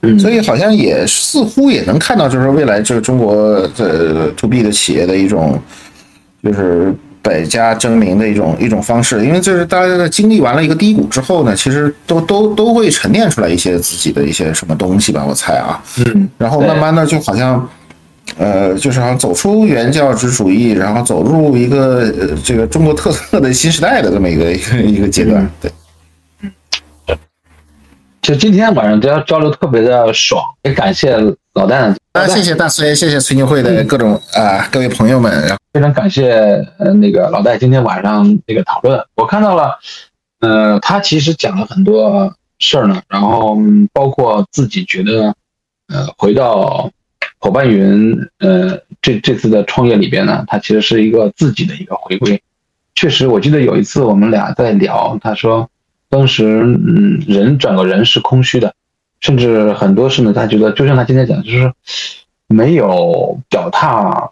嗯，所以好像也似乎也能看到，就是未来这个中国的 to B 的企业的一种，就是百家争鸣的一种一种方式。因为就是大家在经历完了一个低谷之后呢，其实都都都会沉淀出来一些自己的一些什么东西吧，我猜啊。嗯，然后慢慢的就好像，呃，就是好像走出原教旨主义，然后走入一个呃这个中国特色的新时代的这么一个一个一个阶段。对，嗯就今天晚上大家交流特别的爽，也感谢老戴，啊，谢谢大崔，谢谢崔牛会的各种啊、各位朋友们，然后非常感谢呃那个老戴今天晚上那个讨论，我看到了，呃，他其实讲了很多事儿呢，然后嗯包括自己觉得呃，回到伙伴云，呃，这这次的创业里边呢，他其实是一个自己的一个回归。确实，我记得有一次我们俩在聊，他说当时嗯，人整个人是空虚的，甚至很多事呢，他觉得就像他今天讲，就是没有脚踏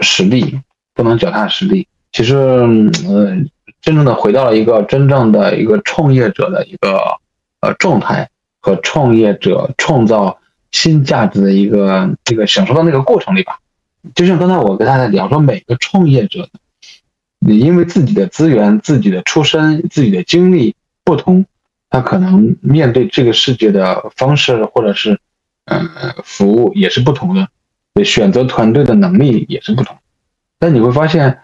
实地，不能脚踏实地。其实，呃，真正的回到了一个真正的一个创业者的一个呃状态和创业者创造新价值的一个这个享受到那个过程里吧。就像刚才我跟大家聊说，每个创业者，你因为自己的资源、自己的出身、自己的经历不同，他可能面对这个世界的方式或者是嗯服务也是不同的，选择团队的能力也是不同。但你会发现。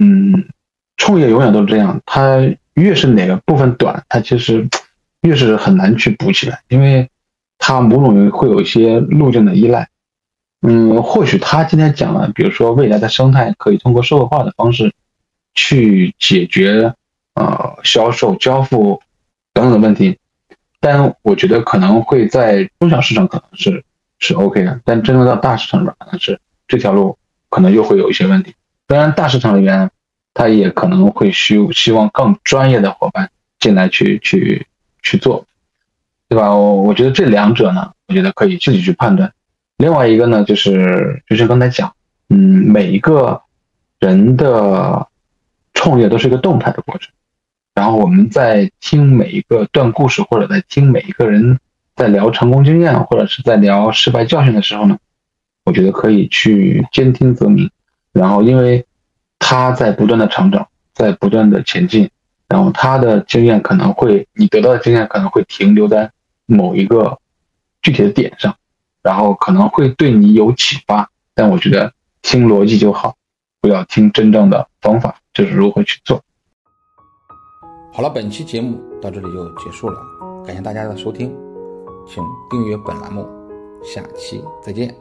嗯，创业永远都是这样，它越是哪个部分短，它其实越是很难去补起来，因为它某种会有一些路径的依赖。嗯，或许他今天讲了，比如说未来的生态可以通过社会化的方式去解决呃销售、交付等等的问题，但我觉得可能会在中小市场可能是是 OK 的，但真正到大市场里边，可能是这条路可能又会有一些问题。当然，大市场里面，他也可能会需希望更专业的伙伴进来去去去做，对吧？我我觉得这两者呢，我觉得可以自己去判断。另外一个呢，就是就像刚才讲，嗯，每一个人的创业都是一个动态的过程。然后我们在听每一个段故事，或者在听每一个人在聊成功经验，或者是在聊失败教训的时候呢，我觉得可以去兼听则明。然后，因为他在不断的成长，在不断的前进，然后他的经验可能会，你得到的经验可能会停留在某一个具体的点上，然后可能会对你有启发。但我觉得听逻辑就好，不要听真正的方法，就是如何去做。好了，本期节目到这里就结束了，感谢大家的收听，请订阅本栏目，下期再见。